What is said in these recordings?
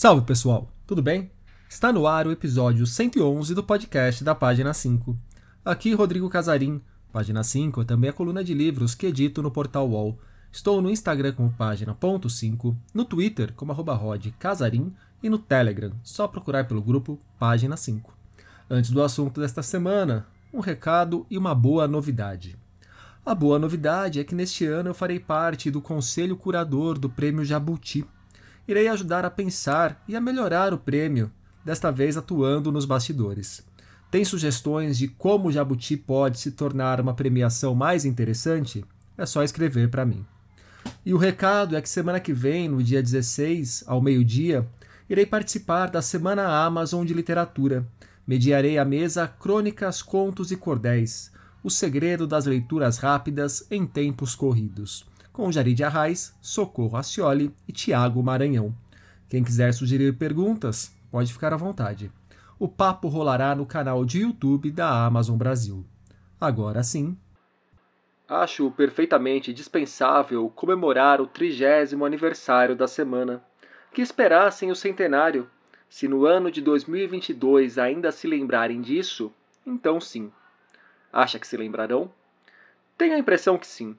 Salve pessoal, tudo bem? Está no ar o episódio 111 do podcast da Página 5. Aqui Rodrigo Casarim, Página 5 é também a coluna de livros que edito no portal UOL. Estou no Instagram como página.5, no Twitter como arroba Casarim e no Telegram, só procurar pelo grupo Página 5. Antes do assunto desta semana, um recado e uma boa novidade. A boa novidade é que neste ano eu farei parte do conselho curador do Prêmio Jabuti. Irei ajudar a pensar e a melhorar o prêmio, desta vez atuando nos bastidores. Tem sugestões de como o Jabuti pode se tornar uma premiação mais interessante? É só escrever para mim. E o recado é que semana que vem, no dia 16, ao meio-dia, irei participar da Semana Amazon de Literatura. Mediarei a mesa Crônicas, Contos e Cordéis o segredo das leituras rápidas em tempos corridos, com Jarid Arraes, Socorro Acioli e Tiago Maranhão. Quem quiser sugerir perguntas, pode ficar à vontade. O papo rolará no canal de YouTube da Amazon Brasil. Agora sim. Acho perfeitamente dispensável comemorar o trigésimo aniversário da semana. Que esperassem o centenário. Se no ano de 2022 ainda se lembrarem disso, então sim. Acha que se lembrarão? Tenho a impressão que sim.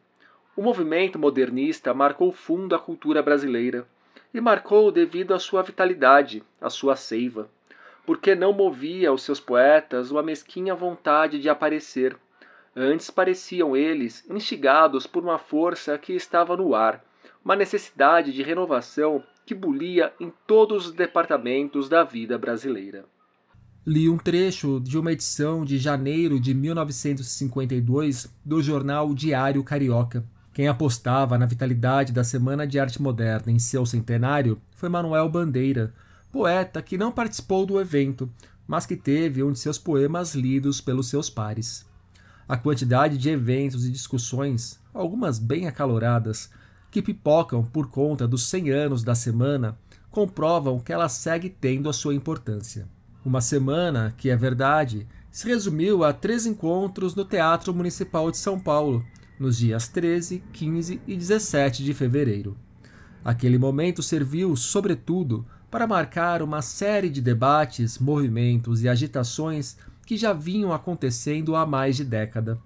O movimento modernista marcou fundo a cultura brasileira e marcou devido à sua vitalidade, à sua seiva, porque não movia os seus poetas uma mesquinha vontade de aparecer. Antes pareciam eles instigados por uma força que estava no ar, uma necessidade de renovação que bulia em todos os departamentos da vida brasileira li um trecho de uma edição de janeiro de 1952 do jornal Diário Carioca. Quem apostava na vitalidade da Semana de Arte Moderna em seu centenário foi Manuel Bandeira, poeta que não participou do evento, mas que teve um de seus poemas lidos pelos seus pares. A quantidade de eventos e discussões, algumas bem acaloradas, que pipocam por conta dos 100 anos da semana, comprovam que ela segue tendo a sua importância. Uma semana que, é verdade, se resumiu a três encontros no Teatro Municipal de São Paulo, nos dias 13, 15 e 17 de fevereiro. Aquele momento serviu, sobretudo, para marcar uma série de debates, movimentos e agitações que já vinham acontecendo há mais de década.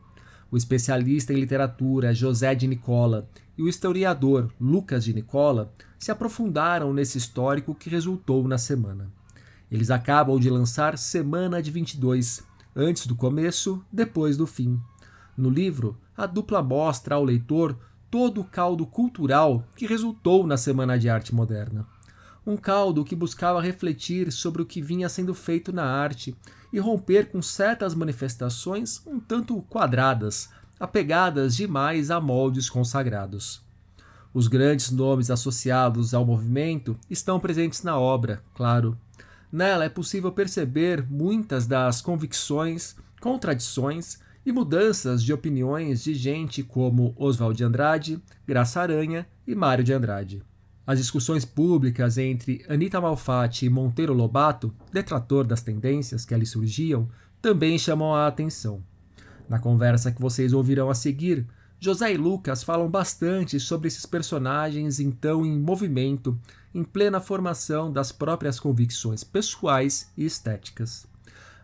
O especialista em literatura José de Nicola e o historiador Lucas de Nicola se aprofundaram nesse histórico que resultou na semana. Eles acabam de lançar Semana de 22, antes do começo, depois do fim. No livro, a dupla mostra ao leitor todo o caldo cultural que resultou na Semana de Arte Moderna. Um caldo que buscava refletir sobre o que vinha sendo feito na arte e romper com certas manifestações um tanto quadradas, apegadas demais a moldes consagrados. Os grandes nomes associados ao movimento estão presentes na obra, claro, Nela é possível perceber muitas das convicções, contradições e mudanças de opiniões de gente como Oswald de Andrade, Graça Aranha e Mário de Andrade. As discussões públicas entre Anita Malfatti e Monteiro Lobato, detrator das tendências que ali surgiam, também chamam a atenção. Na conversa que vocês ouvirão a seguir, José e Lucas falam bastante sobre esses personagens então em movimento, em plena formação das próprias convicções pessoais e estéticas.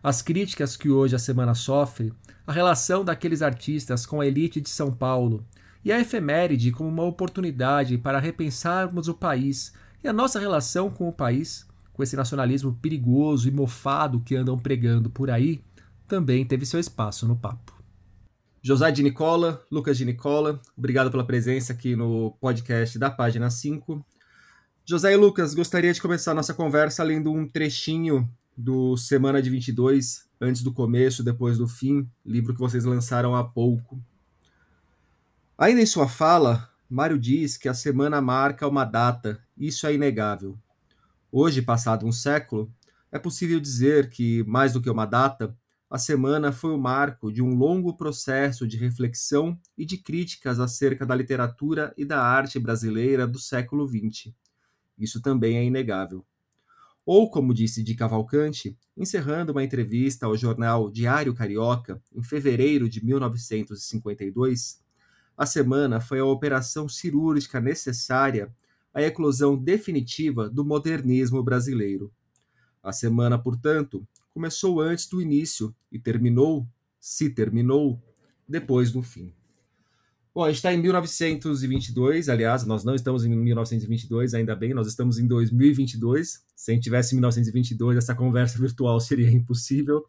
As críticas que hoje a semana sofre, a relação daqueles artistas com a elite de São Paulo e a efeméride como uma oportunidade para repensarmos o país e a nossa relação com o país, com esse nacionalismo perigoso e mofado que andam pregando por aí, também teve seu espaço no papo. José de Nicola, Lucas de Nicola, obrigado pela presença aqui no podcast da página 5. José e Lucas, gostaria de começar nossa conversa lendo um trechinho do Semana de 22, antes do começo, depois do fim, livro que vocês lançaram há pouco. Ainda em sua fala, Mário diz que a semana marca uma data, isso é inegável. Hoje, passado um século, é possível dizer que, mais do que uma data, a semana foi o marco de um longo processo de reflexão e de críticas acerca da literatura e da arte brasileira do século XX. Isso também é inegável. Ou, como disse de Cavalcante, encerrando uma entrevista ao jornal Diário Carioca em fevereiro de 1952, a semana foi a operação cirúrgica necessária a eclosão definitiva do modernismo brasileiro. A semana, portanto, começou antes do início e terminou, se terminou, depois do fim. Bom, a gente está em 1922, aliás, nós não estamos em 1922, ainda bem, nós estamos em 2022. Se a gente tivesse em 1922, essa conversa virtual seria impossível.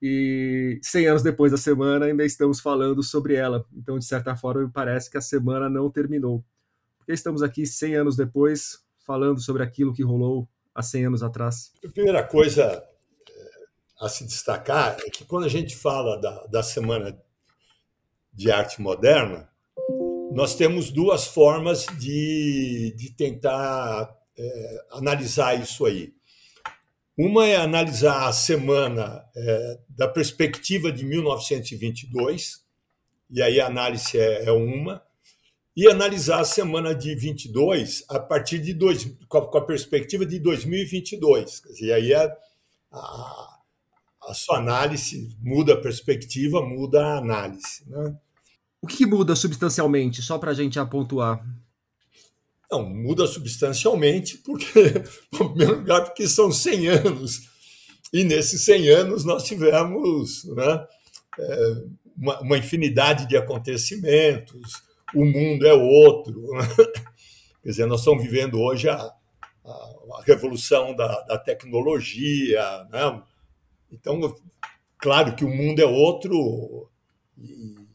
E 100 anos depois da semana, ainda estamos falando sobre ela. Então, de certa forma, me parece que a semana não terminou. Porque estamos aqui 100 anos depois, falando sobre aquilo que rolou há 100 anos atrás. A primeira coisa eh, a se destacar é que quando a gente fala da, da Semana de Arte Moderna, nós temos duas formas de, de tentar é, analisar isso aí. Uma é analisar a semana é, da perspectiva de 1922, e aí a análise é, é, uma, e analisar a semana de 22 a partir de dois, com, a, com a perspectiva de 2022. E aí a, a, a sua análise muda a perspectiva, muda a análise. Né? O que muda substancialmente, só para a gente apontar? Não, muda substancialmente, porque, em primeiro lugar, porque são 100 anos. E nesses 100 anos nós tivemos né, é, uma, uma, infinidade de acontecimentos, o mundo é outro. Né? Quer dizer, nós estamos vivendo hoje a, a, a revolução da, da tecnologia. Né? Então, claro que o mundo é outro. E,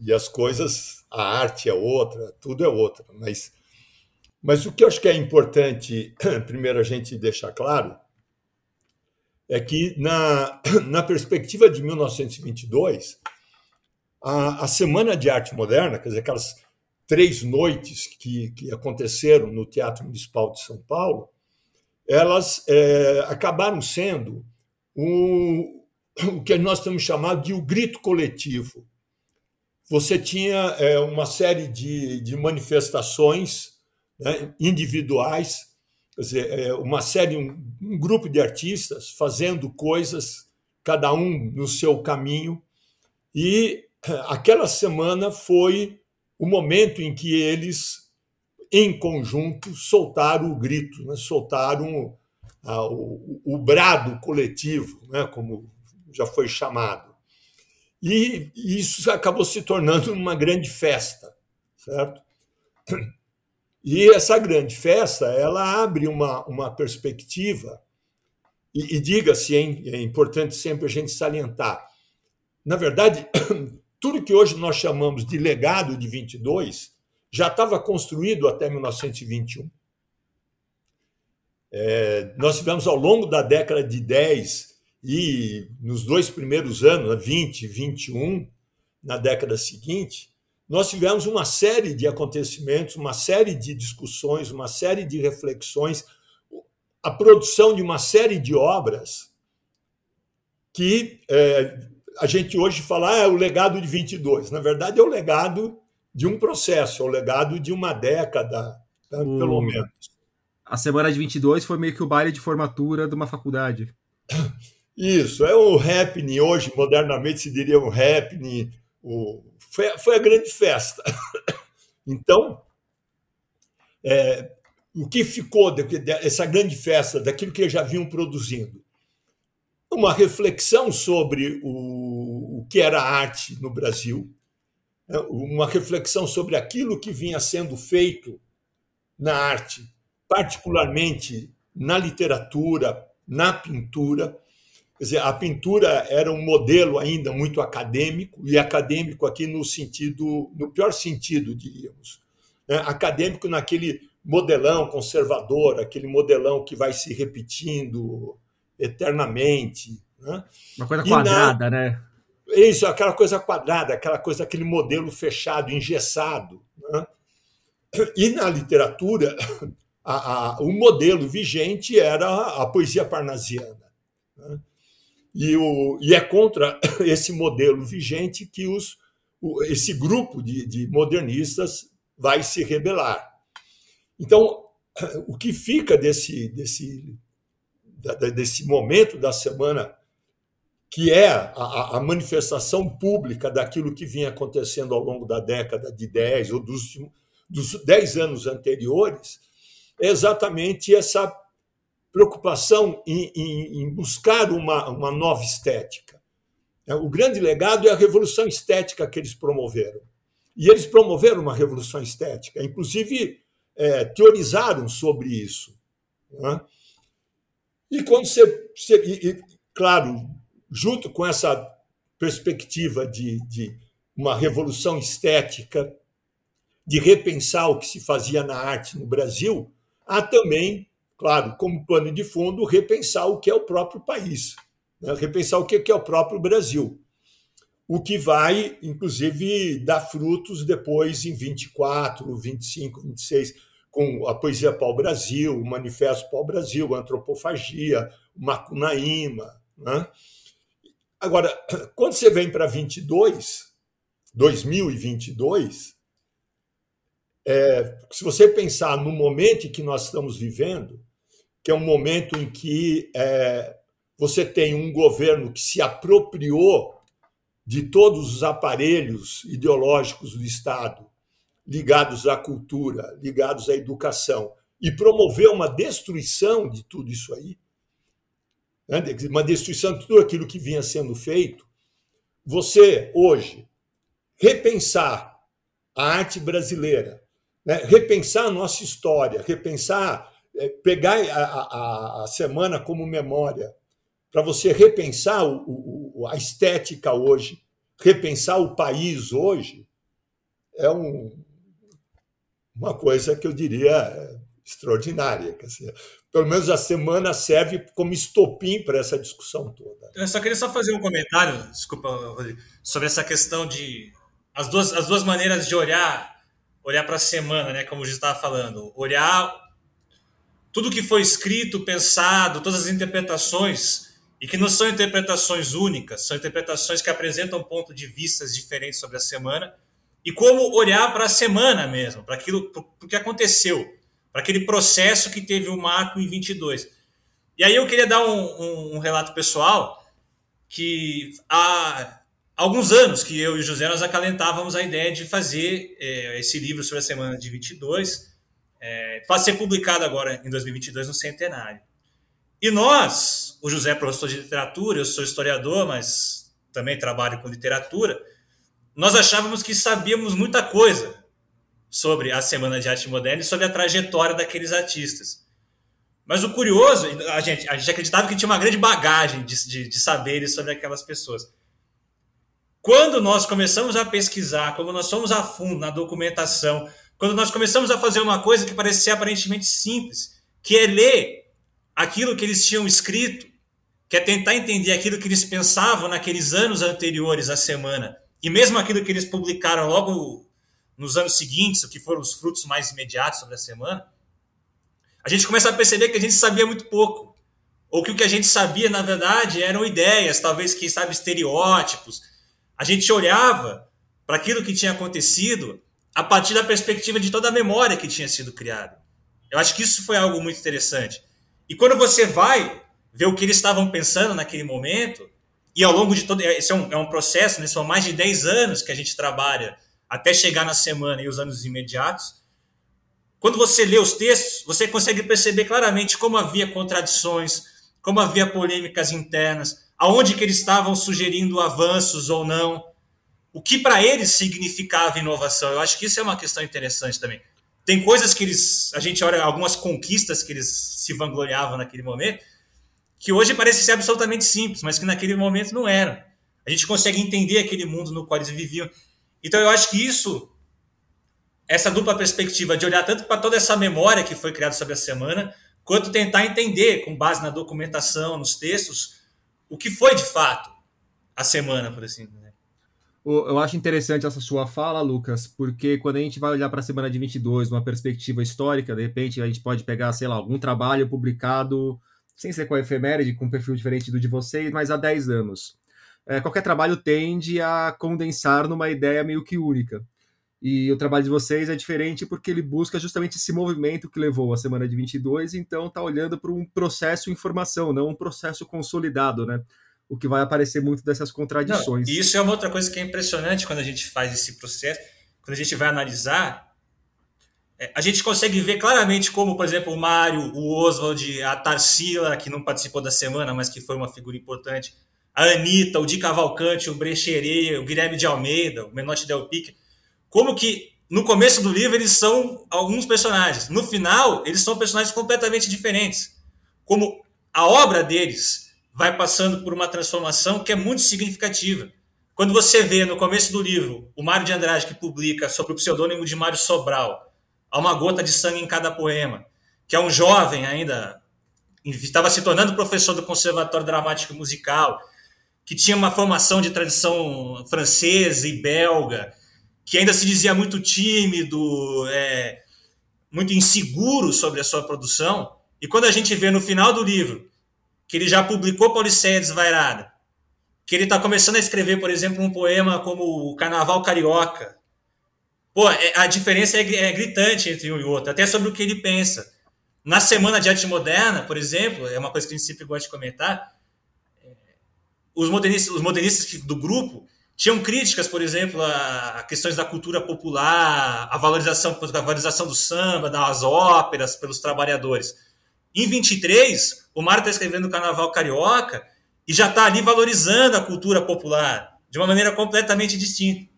e as coisas, a arte é outra, tudo é outra. Mas, mas o que eu acho que é importante, primeiro, a gente deixar claro, é que, na, na perspectiva de 1922, a, a Semana de Arte Moderna, quer dizer, aquelas três noites que, que aconteceram no Teatro Municipal de São Paulo, elas é, acabaram sendo o, o que nós temos chamado de o grito coletivo você tinha é, uma série de, de manifestações né, individuais, dizer, é, uma série, um, um, grupo de artistas fazendo coisas, cada um no seu caminho, e é, aquela semana foi o momento em que eles, em conjunto, soltaram o grito, né, soltaram a, o, o brado coletivo, né, como já foi chamado. E isso acabou se tornando uma grande festa, certo? E essa grande festa, ela abre uma, uma perspectiva, e, e diga-se, é importante sempre a gente salientar, na verdade, tudo que hoje nós chamamos de legado de 22 já estava construído até 1921. É, nós tivemos ao longo da década de 10 e nos dois primeiros anos, 20, 21, na década seguinte, nós tivemos uma série de acontecimentos, uma série de discussões, uma série de reflexões, a produção de uma série de obras que é, a gente hoje fala ah, é o legado de 22. Na verdade, é o legado de um processo, é o legado de uma década, né, pelo menos. A semana de 22 foi meio que o baile de formatura de uma faculdade. Isso, é o happening, hoje, modernamente se diria um happening, o, foi, foi a grande festa. Então, é, o que ficou dessa grande festa, daquilo que já vinham produzindo? Uma reflexão sobre o, o que era arte no Brasil, né? uma reflexão sobre aquilo que vinha sendo feito na arte, particularmente na literatura, na pintura, Quer dizer, a pintura era um modelo ainda muito acadêmico, e acadêmico aqui no sentido, no pior sentido, diríamos. Né? Acadêmico naquele modelão conservador, aquele modelão que vai se repetindo eternamente. Né? Uma coisa quadrada, na... né? Isso, aquela coisa quadrada, aquela coisa, aquele modelo fechado, engessado. Né? E na literatura, a, a, o modelo vigente era a poesia parnasiana. Né? E, o, e é contra esse modelo vigente que os, o, esse grupo de, de modernistas vai se rebelar. Então, o que fica desse, desse, desse momento da semana, que é a, a, manifestação pública daquilo que vinha acontecendo ao longo da década de 10 ou dos, dos 10 anos anteriores, é exatamente essa preocupação em, em, em buscar uma, uma nova estética. É, o grande legado é a revolução estética que eles promoveram. E eles promoveram uma revolução estética, inclusive é, teorizaram sobre isso. Né? E quando você. você e, claro, junto com essa perspectiva de, de uma revolução estética, de repensar o que se fazia na arte no Brasil, há também, claro, como pano de fundo, repensar o que é o próprio país, né? repensar o que é o próprio Brasil. O que vai, inclusive, dar frutos depois em 24, 25, 26, com a poesia pau-brasil, o manifesto pau-brasil, a antropofagia, o macunaíma. Né? Agora, quando você vem para 22, 2022, é, se você pensar no momento que nós estamos vivendo, que é um momento em que é, você tem um governo que se apropriou de todos os aparelhos ideológicos do Estado ligados à cultura, ligados à educação, e promoveu uma destruição de tudo isso aí, né? uma destruição de tudo aquilo que vinha sendo feito, você, hoje, repensar a arte brasileira, né? repensar a nossa história, repensar, pegar a, a, a semana como memória, para você repensar o, o, a estética hoje, repensar o país hoje, é um, uma coisa que eu diria extraordinária. Dizer, pelo menos a semana serve como estopim para essa discussão toda. Eu só queria só fazer um comentário, desculpa, Rodrigo, sobre essa questão de as duas, as duas maneiras de olhar olhar para a semana, né, como a gente estava falando, olhar tudo que foi escrito, pensado, todas as interpretações e que não são interpretações únicas, são interpretações que apresentam pontos de vistas diferentes sobre a semana e como olhar para a semana mesmo, para aquilo para o que aconteceu, para aquele processo que teve o marco em 22. E aí eu queria dar um, um, um relato pessoal que há alguns anos que eu e o José nós acalentávamos a ideia de fazer é, esse livro sobre a semana de 22 é, ser publicado agora em 2022 no centenário. E nós, o José é professor de literatura, eu sou historiador, mas também trabalho com literatura, nós achávamos que sabíamos muita coisa sobre a Semana de Arte Moderna e sobre a trajetória daqueles artistas. Mas o curioso, a gente, a gente acreditava que tinha uma grande bagagem de, de, de saberes sobre aquelas pessoas. Quando nós começamos a pesquisar, quando nós fomos a fundo na documentação, quando nós começamos a fazer uma coisa que parecia aparentemente simples, que é ler aquilo que eles tinham escrito, que é tentar entender aquilo que eles pensavam naqueles anos anteriores à semana, e mesmo aquilo que eles publicaram logo nos anos seguintes, que foram os frutos mais imediatos sobre a semana, a gente começa a perceber que a gente sabia muito pouco. Ou que o que a gente sabia, na verdade, eram ideias, talvez, quem sabe, estereótipos, a gente olhava para aquilo que tinha acontecido a partir da perspectiva de toda a memória que tinha sido criada. Eu acho que isso foi algo muito interessante. E quando você vai ver o que eles estavam pensando naquele momento, e ao longo de todo. Esse é um, é um processo, né? são mais de 10 anos que a gente trabalha até chegar na semana e os anos imediatos. Quando você lê os textos, você consegue perceber claramente como havia contradições, como havia polêmicas internas, aonde que eles estavam sugerindo avanços ou não, o que para eles significava inovação. Eu acho que isso é uma questão interessante também. Tem coisas que eles, a gente olha algumas conquistas que eles se vangloriavam naquele momento, que hoje parece ser absolutamente simples, mas que naquele momento não eram. A gente consegue entender aquele mundo no qual eles viviam. Então eu acho que isso, essa dupla perspectiva de olhar tanto para toda essa memória que foi criada sobre a semana, quanto tentar entender, com base na documentação, nos textos, o que foi de fato a semana, por assim dizer. Eu acho interessante essa sua fala, Lucas, porque quando a gente vai olhar para a semana de 22, numa perspectiva histórica, de repente a gente pode pegar, sei lá, algum trabalho publicado, sem ser com a efeméride, com um perfil diferente do de vocês, mas há 10 anos. É, qualquer trabalho tende a condensar numa ideia meio que única. E o trabalho de vocês é diferente porque ele busca justamente esse movimento que levou a semana de 22, então está olhando para um processo de informação, não um processo consolidado, né? O que vai aparecer muito dessas contradições. Não, isso é uma outra coisa que é impressionante quando a gente faz esse processo, quando a gente vai analisar. é, a gente consegue ver claramente como, por exemplo, o Mário, o Oswald, a Tarsila, que não participou da semana, mas que foi uma figura importante, a Anitta, o Di Cavalcante, o Brecherê, o Guilherme de Almeida, o Menotti Del Pique, como que no começo do livro eles são alguns personagens, no final eles são personagens completamente diferentes. Como a obra deles vai passando por uma transformação que é muito significativa. Quando você vê no começo do livro o Mário de Andrade que publica sobre o pseudônimo de Mário Sobral, Há uma gota de sangue em cada poema, que é um jovem ainda, estava se tornando professor do Conservatório Dramático Musical, que tinha uma formação de tradição francesa e belga, que ainda se dizia muito tímido, é, muito inseguro sobre a sua produção. E quando a gente vê no final do livro que ele já publicou Pauliceia Desvairada, que ele está começando a escrever, por exemplo, um poema como o Carnaval Carioca, Pô, é, a diferença é, é gritante entre um e outro, até sobre o que ele pensa. Na Semana de Arte Moderna, por exemplo, é uma coisa que a gente sempre gosta de comentar, é, os modernistas, os modernistas do grupo tinham críticas, por exemplo, a, questões da cultura popular, a valorização, a valorização do samba, das óperas pelos trabalhadores. Em 23, o Mário está escrevendo o Carnaval Carioca e já está ali valorizando a cultura popular de uma maneira completamente distinta.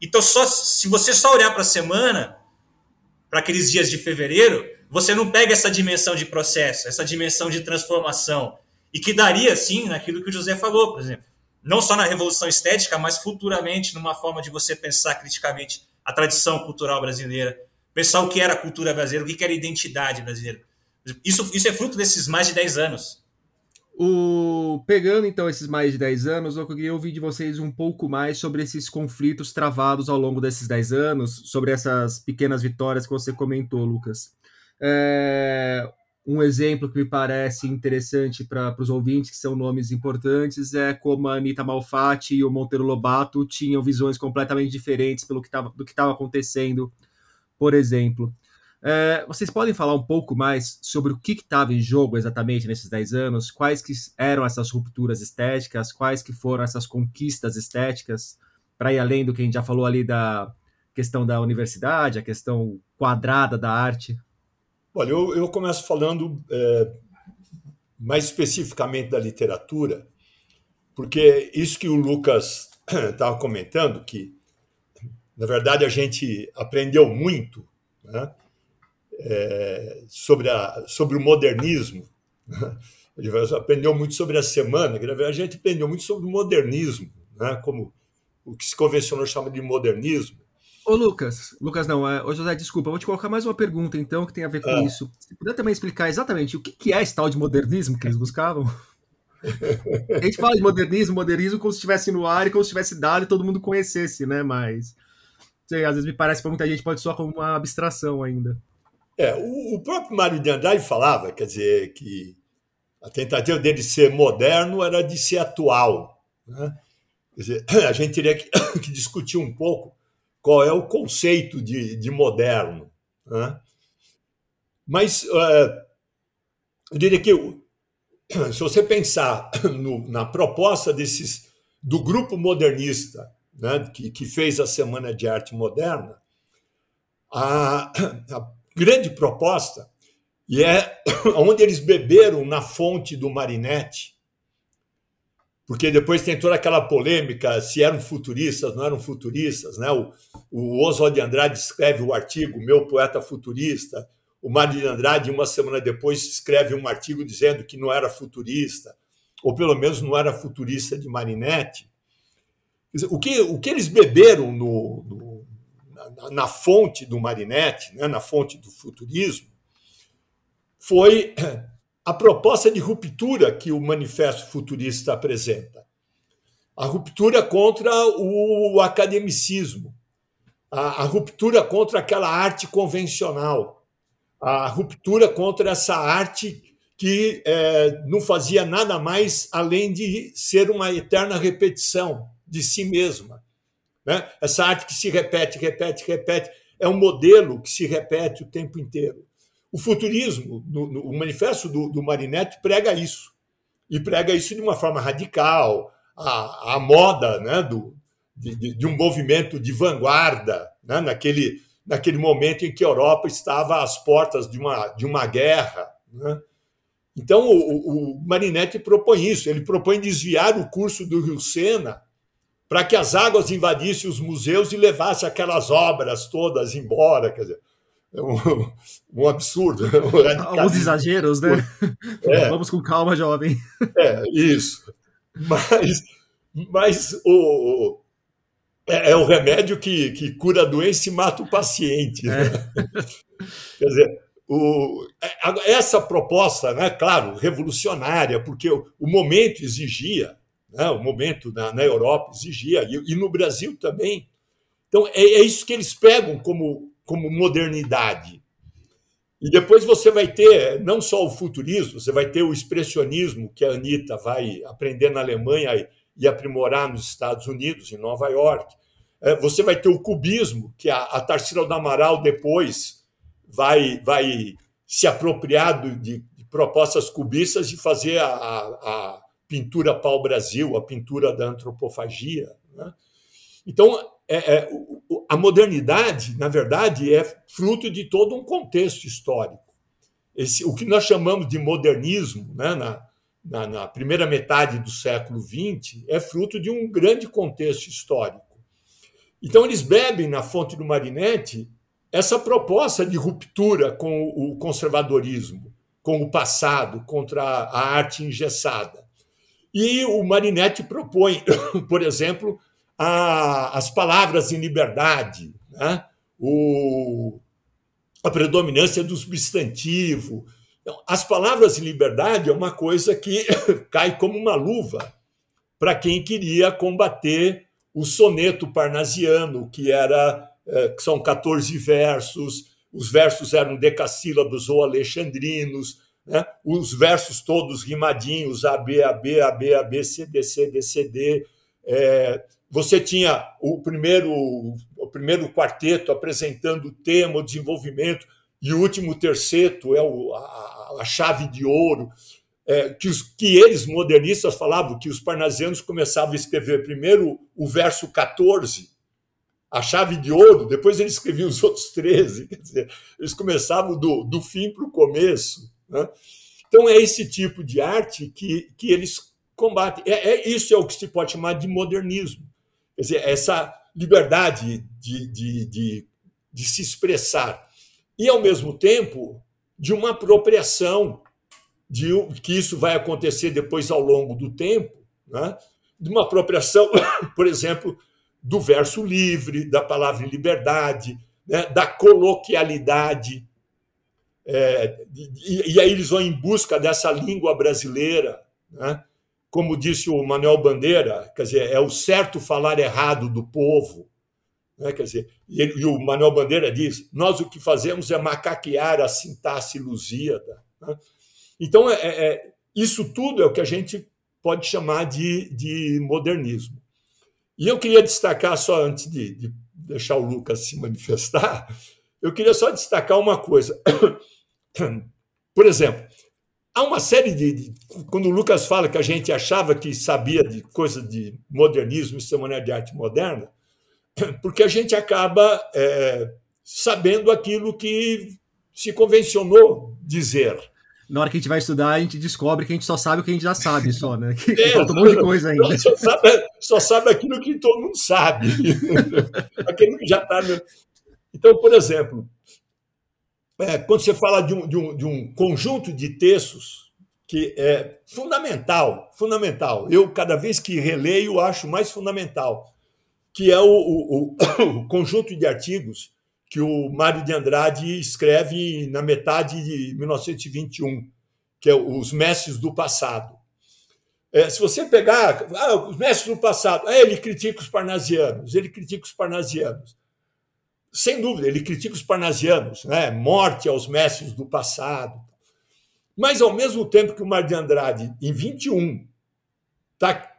Então, só, se você só olhar para a semana, para aqueles dias de fevereiro, você não pega essa dimensão de processo, essa dimensão de transformação. E que daria, sim, naquilo que o José falou, por exemplo. Não só na revolução estética, mas futuramente numa forma de você pensar criticamente a tradição cultural brasileira, pensar o que era a cultura brasileira, o que era a identidade brasileira. Isso, isso é fruto desses mais de 10 anos. O... Pegando então esses mais de 10 anos, eu queria ouvir de vocês um pouco mais sobre esses conflitos travados ao longo desses 10 anos, sobre essas pequenas vitórias que você comentou, Lucas. É... Um exemplo que me parece interessante para os ouvintes, que são nomes importantes, é como a Anitta Malfatti e o Monteiro Lobato tinham visões completamente diferentes pelo que tava, do que estava acontecendo, por exemplo. É, vocês podem falar um pouco mais sobre o que estava em jogo exatamente nesses 10 anos? Quais que eram essas rupturas estéticas? Quais que foram essas conquistas estéticas? Para ir além do que a gente já falou ali da questão da universidade, a questão quadrada da arte. Olha, eu, eu começo falando é, mais especificamente da literatura, porque isso que o Lucas estava comentando, que na verdade a gente aprendeu muito, né? É, sobre, a, sobre o modernismo. A gente aprendeu muito sobre a semana, a gente aprendeu muito sobre o modernismo, né? como o que se convencionou chama de modernismo. Ô Lucas, Lucas não, é, ô José, desculpa, vou te colocar mais uma pergunta então que tem a ver com ah. isso. Se puder também explicar exatamente o que é esse tal de modernismo que eles buscavam? a gente fala de modernismo, modernismo como se estivesse no ar e como se tivesse dado e todo mundo conhecesse, né? Mas sei, às vezes me parece que para muita gente pode soar como uma abstração ainda. É, o, o próprio Mário de Andrade falava, quer dizer, que a tentativa dele de ser moderno era de ser atual. Né? Quer dizer, a gente teria que, que, discutir um pouco qual é o conceito de, de moderno. Né? Mas é, eu diria que, se você pensar no, na proposta desses do grupo modernista né, que, que fez a Semana de Arte Moderna, a, a grande proposta, e é onde eles beberam na fonte do Marinetti, porque depois tem toda aquela polêmica se eram futuristas, não eram futuristas, né? O, o Oswald de Andrade escreve o artigo Meu Poeta Futurista, o Mário de Andrade, uma semana depois, escreve um artigo dizendo que não era futurista, ou pelo menos não era futurista de Marinetti. o, que, o que eles beberam no, no na, fonte do Marinetti, né, na fonte do futurismo, foi a proposta de ruptura que o Manifesto Futurista apresenta. A ruptura contra o academicismo, a, a ruptura contra aquela arte convencional, a ruptura contra essa arte que é, não fazia nada mais além de ser uma eterna repetição de si mesma. Né? Essa arte que se repete, repete, repete, é um modelo que se repete o tempo inteiro. O futurismo, no, no, o manifesto do, do Marinetti prega isso. E prega isso de uma forma radical, a, a moda né, do, de, de, um movimento de vanguarda, né, naquele, naquele momento em que a Europa estava às portas de uma, de uma guerra. Né? Então, o, o Marinetti propõe isso, ele propõe desviar o curso do Rio Sena para que as águas invadissem os museus e levassem aquelas obras todas embora. Quer dizer, é um, um absurdo. Um Alguns exageros, né? É. Vamos com calma, jovem. É, isso. Mas, mas o, é, é o remédio que, que cura a doença e mata o paciente. Né? É. Quer dizer, o, é, essa proposta, né, claro, revolucionária, porque o, o momento exigia né? o momento na, na Europa exigia, e, e, no Brasil também. Então, é, é, isso que eles pegam como, como modernidade. E depois você vai ter não só o futurismo, você vai ter o expressionismo, que a Anitta vai aprender na Alemanha e, aprimorar nos Estados Unidos, em Nova York. É, você vai ter o cubismo, que a, a Tarsila do Amaral depois vai, vai se apropriar de, de propostas cubistas e fazer a, a, pintura pau-brasil, a pintura da antropofagia. Né? Então, é, é, a modernidade, na verdade, é fruto de todo um contexto histórico. Esse, o que nós chamamos de modernismo, né, na, na, na, primeira metade do século XX, é fruto de um grande contexto histórico. Então, eles bebem na fonte do Marinetti essa proposta de ruptura com o conservadorismo, com o passado, contra a arte engessada. E o Marinetti propõe, por exemplo, a, as palavras em liberdade, né? o, a predominância do substantivo. Então, as palavras em liberdade é uma coisa que cai como uma luva para quem queria combater o soneto parnasiano, que era é, que são 14 versos, os versos eram decassílabos ou alexandrinos, né? os versos todos rimadinhos, A, B, A, B, A, B, A, B, C, D, C, D, C, D. É, você tinha o primeiro, o primeiro quarteto apresentando o tema, o desenvolvimento, e o último terceto é o, a, a chave de ouro. É, que, os, que eles, modernistas, falavam que os parnasianos começavam a escrever primeiro o verso 14, a chave de ouro, depois eles escreviam os outros 13. Quer dizer, eles começavam do, do fim para o começo. Né? Então, é esse tipo de arte que, que eles combatem. É, é, isso é o que se pode chamar de modernismo. Quer dizer, essa liberdade de, de, de, de se expressar. E, ao mesmo tempo, de uma apropriação, de que isso vai acontecer depois ao longo do tempo, né? de uma apropriação, por exemplo, do verso livre, da palavra liberdade, né? da coloquialidade, é, e, e, aí eles vão em busca dessa língua brasileira, né? como disse o Manuel Bandeira, quer dizer, é o certo falar errado do povo. Né? Quer dizer, e, ele, e o Manuel Bandeira diz: nós o que fazemos é macaquear a sintaxe lusíada. Né? Então, é, é, isso tudo é o que a gente pode chamar de, de modernismo. E eu queria destacar, só antes de, de deixar o Lucas se manifestar, eu queria só destacar uma coisa. Por exemplo, há uma série de, de, Quando o Lucas fala que a gente achava que sabia de coisa de modernismo e maneira de arte moderna, porque a gente acaba é, sabendo aquilo que se convencionou dizer. Na hora que a gente vai estudar, a gente descobre que a gente só sabe o que a gente já sabe, só, né? Que é, falta um monte de coisa ainda. Só sabe, só sabe aquilo que todo mundo sabe. aquilo que já está. Então, por exemplo, é, quando você fala de um, de, um, de um conjunto de textos que é fundamental, fundamental, eu cada vez que releio acho mais fundamental, que é o, o, o conjunto de artigos que o Mário de Andrade escreve na metade de 1921, que é Os Mestres do Passado. É, se você pegar ah, os mestres do passado, ah, ele critica os parnasianos, ele critica os parnasianos sem dúvida, ele critica os parnasianos, né? morte aos mestres do passado. Mas, ao mesmo tempo que o Mar de Andrade, em 21, está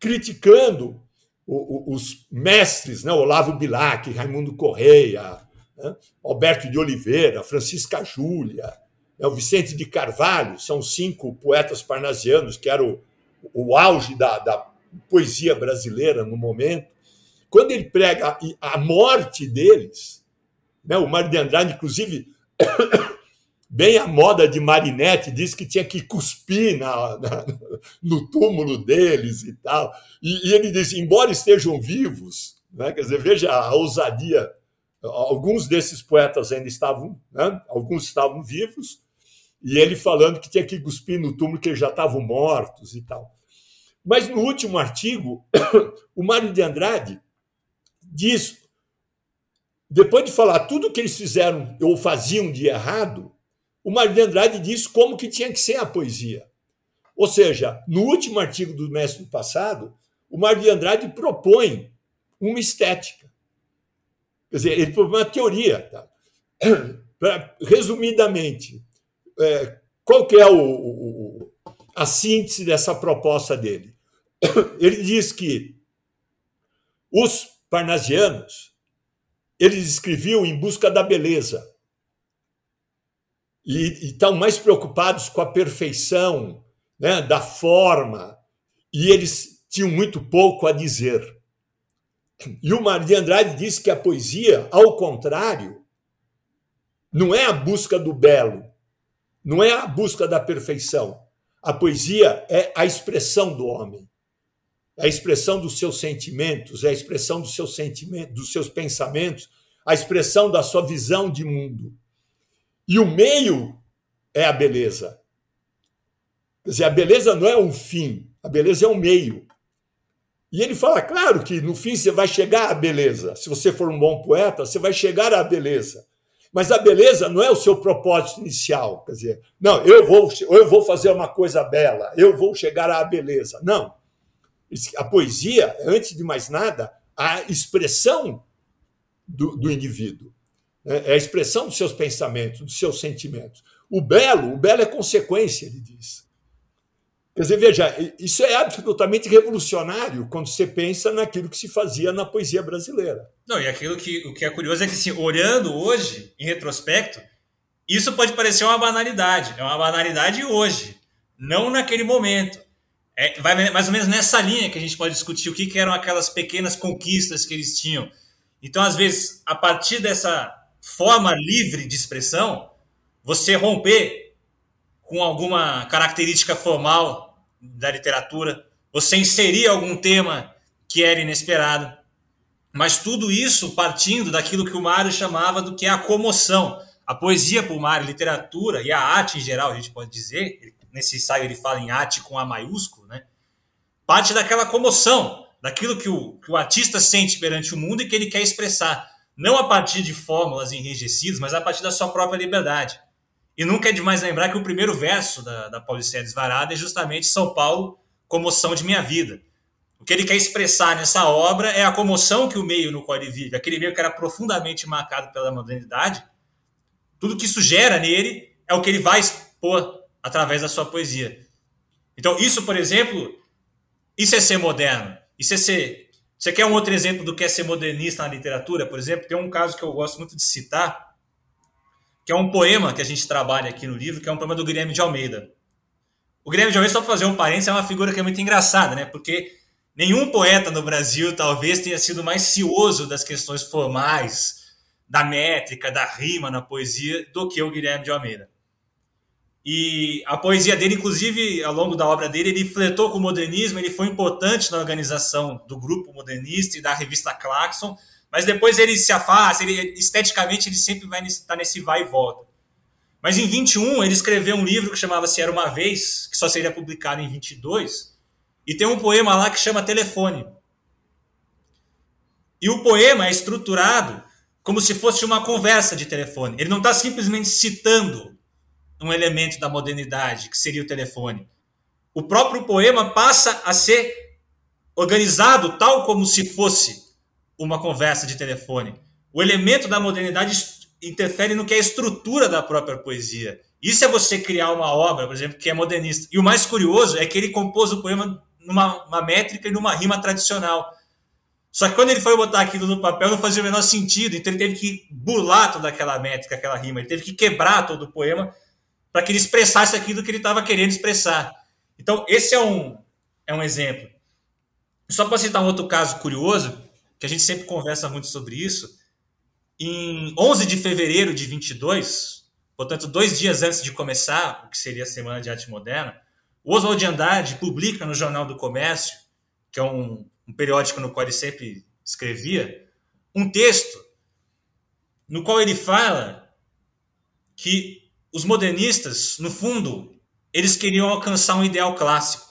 criticando os mestres, né? Olavo Bilac, Raimundo Correia, né? Alberto de Oliveira, Francisca Júlia, né? o Vicente de Carvalho, são cinco poetas parnasianos que eram o, o auge da, da poesia brasileira no momento quando ele prega a morte deles, Né? O Mário de Andrade, inclusive, bem a moda de Marinette, disse que tinha que cuspir na, na, no túmulo deles e tal. E, e, ele disse: embora estejam vivos, né? quer dizer, veja a ousadia. Alguns desses poetas ainda estavam, né? alguns estavam vivos, e ele falando que tinha que cuspir no túmulo que eles já estavam mortos e tal. Mas no último artigo, o Mário de Andrade diz, depois de falar tudo que eles fizeram ou faziam de errado, o Mário de Andrade diz como que tinha que ser a poesia. Ou seja, no último artigo do mestre passado, o Mário de Andrade propõe uma estética. Quer dizer, ele propõe uma teoria. Tá? Resumidamente, é, qual que é o, o, a síntese dessa proposta dele? Ele diz que os parnasianos eles escreviam em busca da beleza e estão mais preocupados com a perfeição né, da forma e eles tinham muito pouco a dizer. E o Mário de Andrade diz que a poesia, ao contrário, não é a busca do belo, não é a busca da perfeição. A poesia é a expressão do homem, a expressão dos seus sentimentos, é a expressão dos seus sentimentos, dos seus pensamentos, a expressão da sua visão de mundo. E o meio é a beleza. Quer dizer, a beleza não é um fim, a beleza é um meio. E ele fala, claro que no fim você vai chegar à beleza. Se você for um bom poeta, você vai chegar à beleza. Mas a beleza não é o seu propósito inicial. Quer dizer, não, eu vou, eu vou fazer uma coisa bela, eu vou chegar à beleza. Não. A poesia antes de mais nada, a expressão do, do indivíduo. Né? É a expressão dos seus pensamentos, dos seus sentimentos. O belo, o belo é consequência, ele diz. Quer dizer, veja, isso é absolutamente revolucionário quando você pensa naquilo que se fazia na poesia brasileira. Não, e aquilo que, o que é curioso é que, assim, olhando hoje, em retrospecto, isso pode parecer uma banalidade. É uma banalidade hoje, não naquele momento. É, vai mais ou menos nessa linha que a gente pode discutir o que, que eram aquelas pequenas conquistas que eles tinham. Então, às vezes, a partir dessa forma livre de expressão, você romper com alguma característica formal da literatura, você inserir algum tema que era inesperado. Mas tudo isso partindo daquilo que o Mário chamava do que é a comoção. A poesia para o Mário, literatura e a arte em geral, a gente pode dizer, nesse ensaio ele fala em arte com A maiúsculo, né? parte daquela comoção, daquilo que o, que o artista sente perante o mundo e que ele quer expressar. Não a partir de fórmulas enrijecidas, mas a partir da sua própria liberdade. E nunca é demais lembrar que o primeiro verso da, da Paulicéia Desvarada é justamente São Paulo, comoção de minha vida. O que ele quer expressar nessa obra é a comoção que o meio no qual ele vive, aquele meio que era profundamente marcado pela modernidade, tudo que isso gera nele é o que ele vai expor através da sua poesia. Então, isso, por exemplo, isso é ser moderno. Isso é ser. Você quer um outro exemplo do que é ser modernista na literatura? Por exemplo, tem um caso que eu gosto muito de citar, que é um poema que a gente trabalha aqui no livro, que é um poema do Guilherme de Almeida. O Guilherme de Almeida, só para fazer um parênteses, é uma figura que é muito engraçada, né? Porque nenhum poeta no Brasil talvez tenha sido mais cioso das questões formais, da métrica, da rima na poesia, do que o Guilherme de Almeida. E a poesia dele, inclusive, ao longo da obra dele, ele fletou com o modernismo, ele foi importante na organização do grupo modernista e da revista Claxon, mas depois ele se afasta, ele, esteticamente ele sempre vai estar tá nesse vai e volta. Mas em 21 ele escreveu um livro que chamava-se Era Uma Vez, que só seria publicado em 22, e tem um poema lá que chama Telefone. E o poema é estruturado como se fosse uma conversa de telefone. Ele não está simplesmente citando um elemento da modernidade, que seria o telefone. O próprio poema passa a ser organizado tal como se fosse uma conversa de telefone. O elemento da modernidade interfere no que é a estrutura da própria poesia. Isso é você criar uma obra, por exemplo, que é modernista. E o mais curioso é que ele compôs o poema numa métrica e numa rima tradicional. Só que quando ele foi botar aquilo no papel, não fazia o menor sentido. Então ele teve que burlar toda aquela métrica, aquela rima. Ele teve que quebrar todo o poema para que ele expressasse aquilo que ele estava querendo expressar. Então, esse é um, é um exemplo. Só para citar um outro caso curioso, que a gente sempre conversa muito sobre isso, em 11 de fevereiro de 22, portanto, dois dias antes de começar o que seria a Semana de Arte Moderna, o Oswald de Andrade publica no Jornal do Comércio, que é um, um periódico no qual ele sempre escrevia, um texto no qual ele fala que os modernistas, no fundo, eles queriam alcançar um ideal clássico.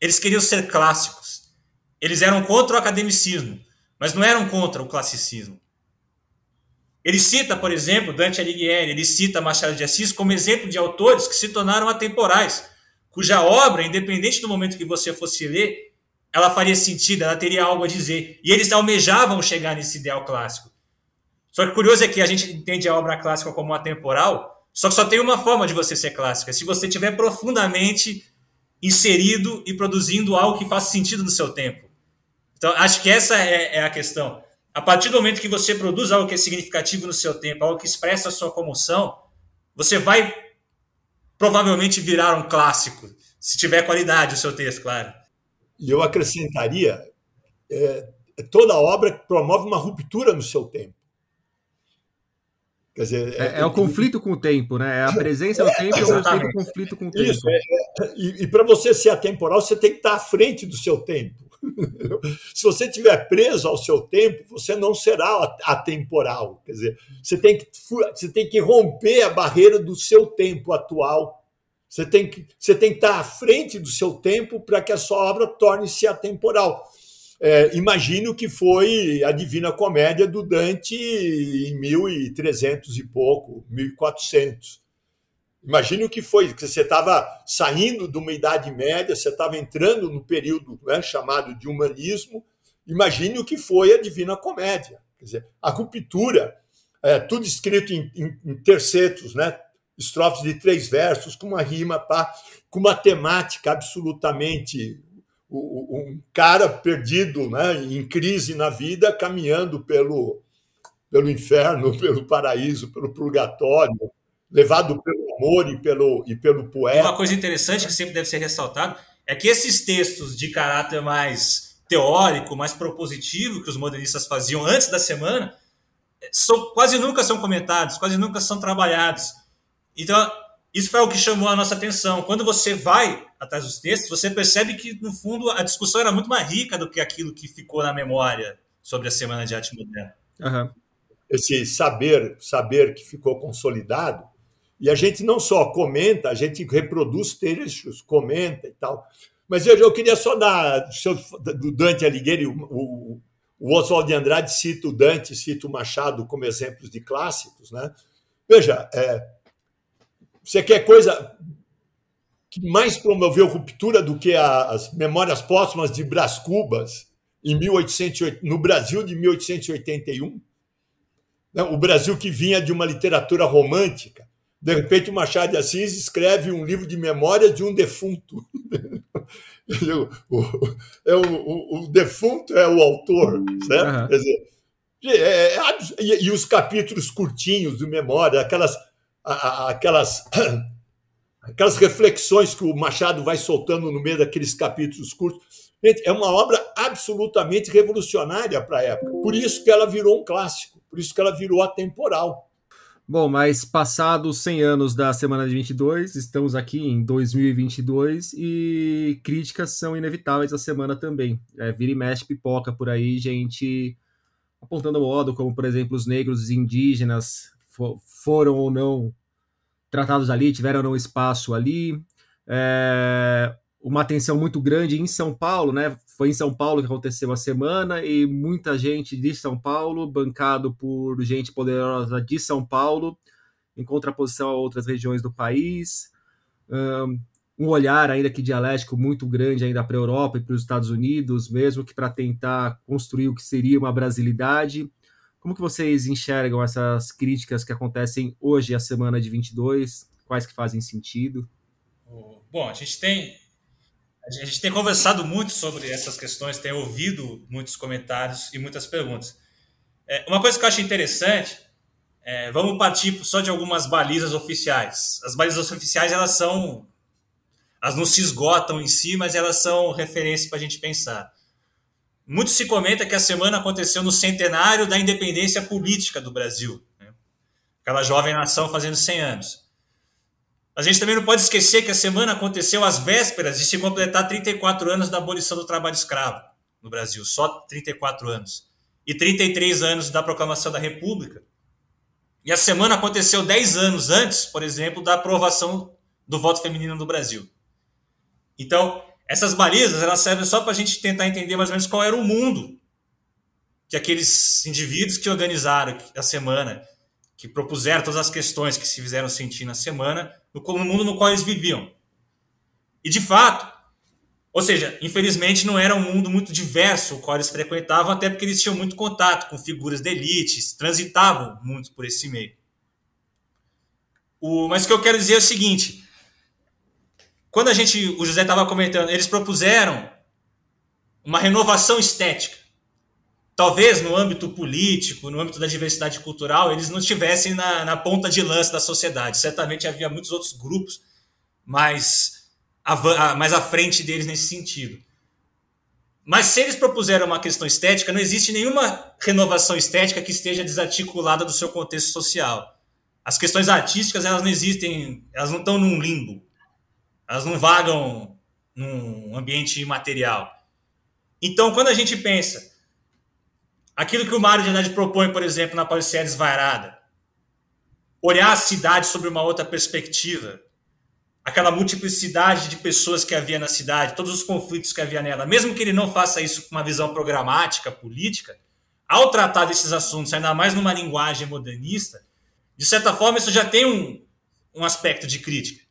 Eles queriam ser clássicos. Eles eram contra o academicismo, mas não eram contra o classicismo. Ele cita, por exemplo, Dante Alighieri, ele cita Machado de Assis como exemplo de autores que se tornaram atemporais, cuja obra, independente do momento que você fosse ler, ela faria sentido, ela teria algo a dizer. E eles almejavam chegar nesse ideal clássico. Só que curioso é que a gente entende a obra clássica como atemporal, só que só tem uma forma de você ser clássica, se você estiver profundamente inserido e produzindo algo que faça sentido no seu tempo. Então, acho que essa é, é a questão. A partir do momento que você produz algo que é significativo no seu tempo, algo que expressa a sua comoção, você vai provavelmente virar um clássico, se tiver qualidade o seu texto, claro. E eu acrescentaria, é, toda obra promove uma ruptura no seu tempo. Quer dizer, é, é, é o conflito com o tempo, né? É a presença do tempo e o conflito com o tempo. Isso, é, é, e, e para você ser atemporal, você tem que estar à frente do seu tempo. Se você estiver preso ao seu tempo, você não será atemporal. Quer dizer, você tem que, você tem que romper a barreira do seu tempo atual. Você tem que, você tem que estar à frente do seu tempo para que a sua obra torne-se atemporal é, imagine o que foi a Divina Comédia do Dante em 1300 e pouco, 1400. Imagine o que foi, que você estava saindo de uma Idade Média, você estava entrando no período né, chamado de humanismo. Imagine o que foi a Divina Comédia. Quer dizer, a ruptura, é, tudo escrito em, em, em tercetos, né? estrofes de três versos, com uma rima, pá, com uma temática absolutamente um cara perdido, né, em crise na vida, caminhando pelo, pelo inferno, pelo paraíso, pelo purgatório, levado pelo amor e pelo, e pelo poeta. Uma coisa interessante que sempre deve ser ressaltado é que esses textos de caráter mais teórico, mais propositivo que os modernistas faziam antes da semana, são, quase nunca são comentados, quase nunca são trabalhados. Então, isso foi o que chamou a nossa atenção. Quando você vai atrás dos textos, você percebe que, no fundo, a discussão era muito mais rica do que aquilo que ficou na memória sobre a Semana de Arte Moderna. Uhum. Esse saber, saber que ficou consolidado, e a gente não só comenta, a gente reproduz trechos, comenta e tal. Mas eu, eu queria só dar, do Dante Alighieri, o, o, o Oswald de Andrade cita o Dante, cita o Machado como exemplos de clássicos. Né? Veja, é, você quer coisa que mais promoveu ruptura do que as memórias póstumas de Brás Cubas em 1808, no Brasil de 1881? Né, o Brasil que vinha de uma literatura romântica. De repente, o Machado de Assis escreve um livro de memórias de um defunto. o, é o, o, o, defunto é o autor, certo? Uhum. Quer dizer, é, é, e, e, os capítulos curtinhos de memória, aquelas aquelas, aquelas reflexões que o Machado vai soltando no meio daqueles capítulos curtos. Gente, é uma obra absolutamente revolucionária para a época. Por isso que ela virou um clássico, por isso que ela virou atemporal. Bom, mas passados 100 anos da Semana de 22, estamos aqui em 2022 e críticas são inevitáveis a semana também. É, vira e mexe pipoca por aí, gente apontando modo, como por exemplo os negros indígenas foram ou não tratados ali, tiveram não espaço ali. É, uma atenção muito grande em São Paulo, né? Foi em São Paulo que aconteceu a semana e muita gente de São Paulo, bancado por gente poderosa de São Paulo, em contraposição a outras regiões do país. Um olhar ainda que dialético muito grande ainda para a Europa e para os Estados Unidos, mesmo que para tentar construir o que seria uma brasilidade. Como que vocês enxergam essas críticas que acontecem hoje, a semana de 22? Quais que fazem sentido? Bom, a gente tem a gente tem conversado muito sobre essas questões, tem ouvido muitos comentários e muitas perguntas. É, uma coisa que eu acho interessante, é, vamos partir só de algumas balizas oficiais. As balizas oficiais elas são, elas não se esgotam em si, mas elas são referências para a gente pensar. Muito se comenta que a semana aconteceu no centenário da independência política do Brasil. Né? Aquela jovem nação fazendo 100 anos. A gente também não pode esquecer que a semana aconteceu às vésperas de se completar 34 anos da abolição do trabalho escravo no Brasil, só 34 anos. E 33 anos da proclamação da República. E a semana aconteceu 10 anos antes, por exemplo, da aprovação do voto feminino no Brasil. Então, essas balizas elas servem só para a gente tentar entender mais ou menos qual era o mundo que aqueles indivíduos que organizaram a semana, que propuseram todas as questões que se fizeram sentir na semana, no mundo no qual eles viviam. E de fato, ou seja, infelizmente não era um mundo muito diverso o qual eles frequentavam, até porque eles tinham muito contato com figuras de elite, transitavam muito por esse meio. O, mas o que eu quero dizer é o seguinte: quando a gente, o José estava comentando, eles propuseram uma renovação estética. Talvez no âmbito político, no âmbito da diversidade cultural, eles não estivessem na, na ponta de lança da sociedade. Certamente havia muitos outros grupos mais, mais à frente deles nesse sentido. Mas se eles propuseram uma questão estética, não existe nenhuma renovação estética que esteja desarticulada do seu contexto social. As questões artísticas, elas não existem, elas não estão num limbo. Elas não vagam num ambiente imaterial. Então, quando a gente pensa aquilo que o Mário de Andrade propõe, por exemplo, na Paulicéia Desvairada, olhar a cidade sobre uma outra perspectiva, aquela multiplicidade de pessoas que havia na cidade, todos os conflitos que havia nela, mesmo que ele não faça isso com uma visão programática, política, ao tratar desses assuntos, ainda mais numa linguagem modernista, de certa forma isso já tem um, um aspecto de crítica.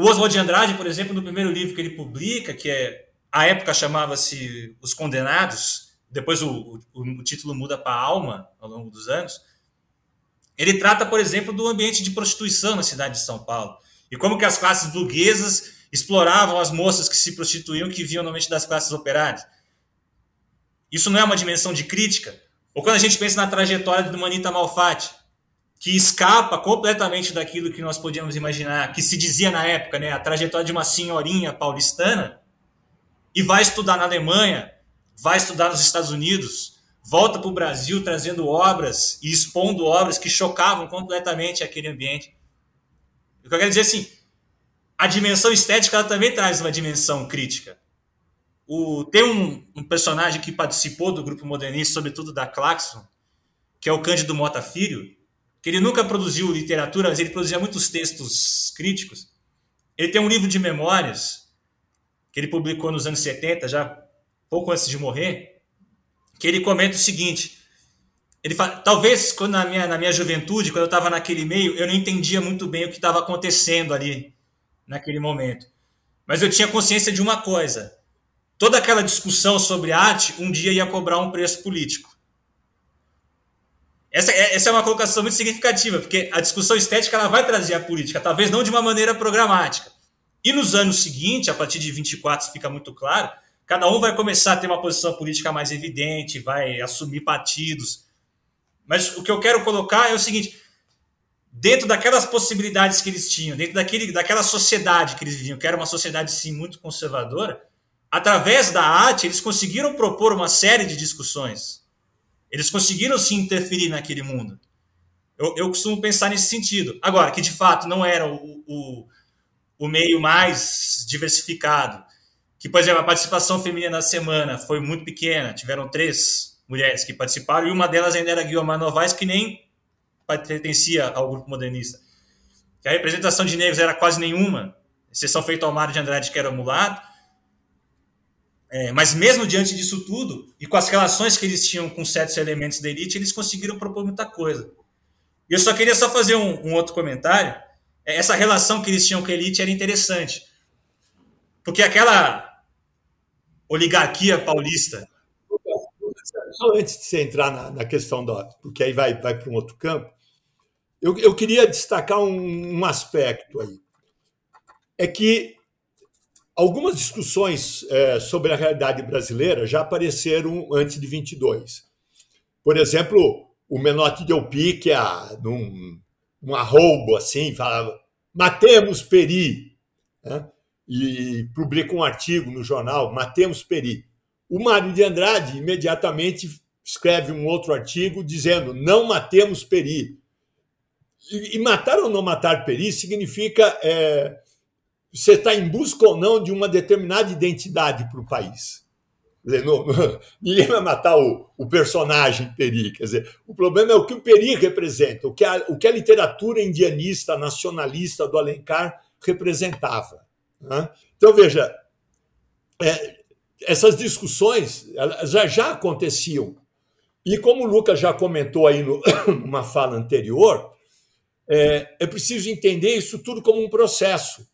O Oswald de Andrade, por exemplo, no primeiro livro que ele publica, que é a época chamava-se Os Condenados, depois o, o, o título muda para Alma ao longo dos anos. Ele trata, por exemplo, do ambiente de prostituição na cidade de São Paulo e como que as classes burguesas exploravam as moças que se prostituíam, que vinham normalmente das classes operárias. Isso não é uma dimensão de crítica? Ou quando a gente pensa na trajetória do Manita Malfatti, que escapa completamente daquilo que nós podíamos imaginar, que se dizia na época, né, a trajetória de uma senhorinha paulistana, e vai estudar na Alemanha, vai estudar nos Estados Unidos, volta para o Brasil trazendo obras e expondo obras que chocavam completamente aquele ambiente. O que eu quero dizer assim, a dimensão estética ela também traz uma dimensão crítica. O, tem um, um personagem que participou do grupo modernista, sobretudo da Claxon, que é o Cândido Mota Filho, que ele nunca produziu literatura, mas ele produzia muitos textos críticos. Ele tem um livro de memórias que ele publicou nos anos 70, já pouco antes de morrer, que ele comenta o seguinte: ele fala, talvez quando na minha, na minha juventude, quando eu estava naquele meio, eu não entendia muito bem o que estava acontecendo ali naquele momento. Mas eu tinha consciência de uma coisa: toda aquela discussão sobre arte um dia ia cobrar um preço político. Essa, é, essa é uma colocação muito significativa, porque a discussão estética ela vai trazer a política, talvez não de uma maneira programática. E nos anos seguintes, a partir de 24 fica muito claro, cada um vai começar a ter uma posição política mais evidente, vai assumir partidos. Mas o que eu quero colocar é o seguinte: dentro daquelas possibilidades que eles tinham, dentro daquele, daquela sociedade que eles viviam, que era uma sociedade sim muito conservadora, através da arte eles conseguiram propor uma série de discussões eles conseguiram se interferir naquele mundo. Eu, eu costumo pensar nesse sentido. Agora, que de fato não era o, o, o meio mais diversificado, que, por exemplo, a participação feminina na semana foi muito pequena, tiveram três mulheres que participaram, e uma delas ainda era Guilherme Novaes, que nem pertencia ao grupo modernista. A representação de negros era quase nenhuma, exceção feita ao Mário de Andrade, que era mulato, é, mas mesmo diante disso tudo, e com as relações que eles tinham com certos elementos da elite, eles conseguiram propor muita coisa. E eu só queria só fazer um, um outro comentário. É, essa relação que eles tinham com a elite era interessante. Porque aquela oligarquia paulista. Só antes de você entrar na, na questão da. Porque aí vai, vai para um outro campo, eu, eu queria destacar um, um aspecto aí. É que Algumas discussões é, sobre a realidade brasileira já apareceram antes de 22. Por exemplo, o Menotti de Opique, num, num arrobo assim, falava matemos Peri, né? e publica um artigo no jornal, matemos Peri. o Mário de Andrade imediatamente escreve um outro artigo dizendo: não matemos Peri. E, e matar ou não matar Peri significa é, você está em busca ou não de uma determinada identidade para o país. Dizer, não, ninguém vai matar o, o, personagem Peri. Quer dizer, o problema é o que o Peri representa, o que a, o que a literatura indianista, nacionalista do Alencar representava. Né? Então, veja, é, essas discussões já, já aconteciam. E como o Lucas já comentou aí no, numa fala anterior, é, é preciso entender isso tudo como um processo.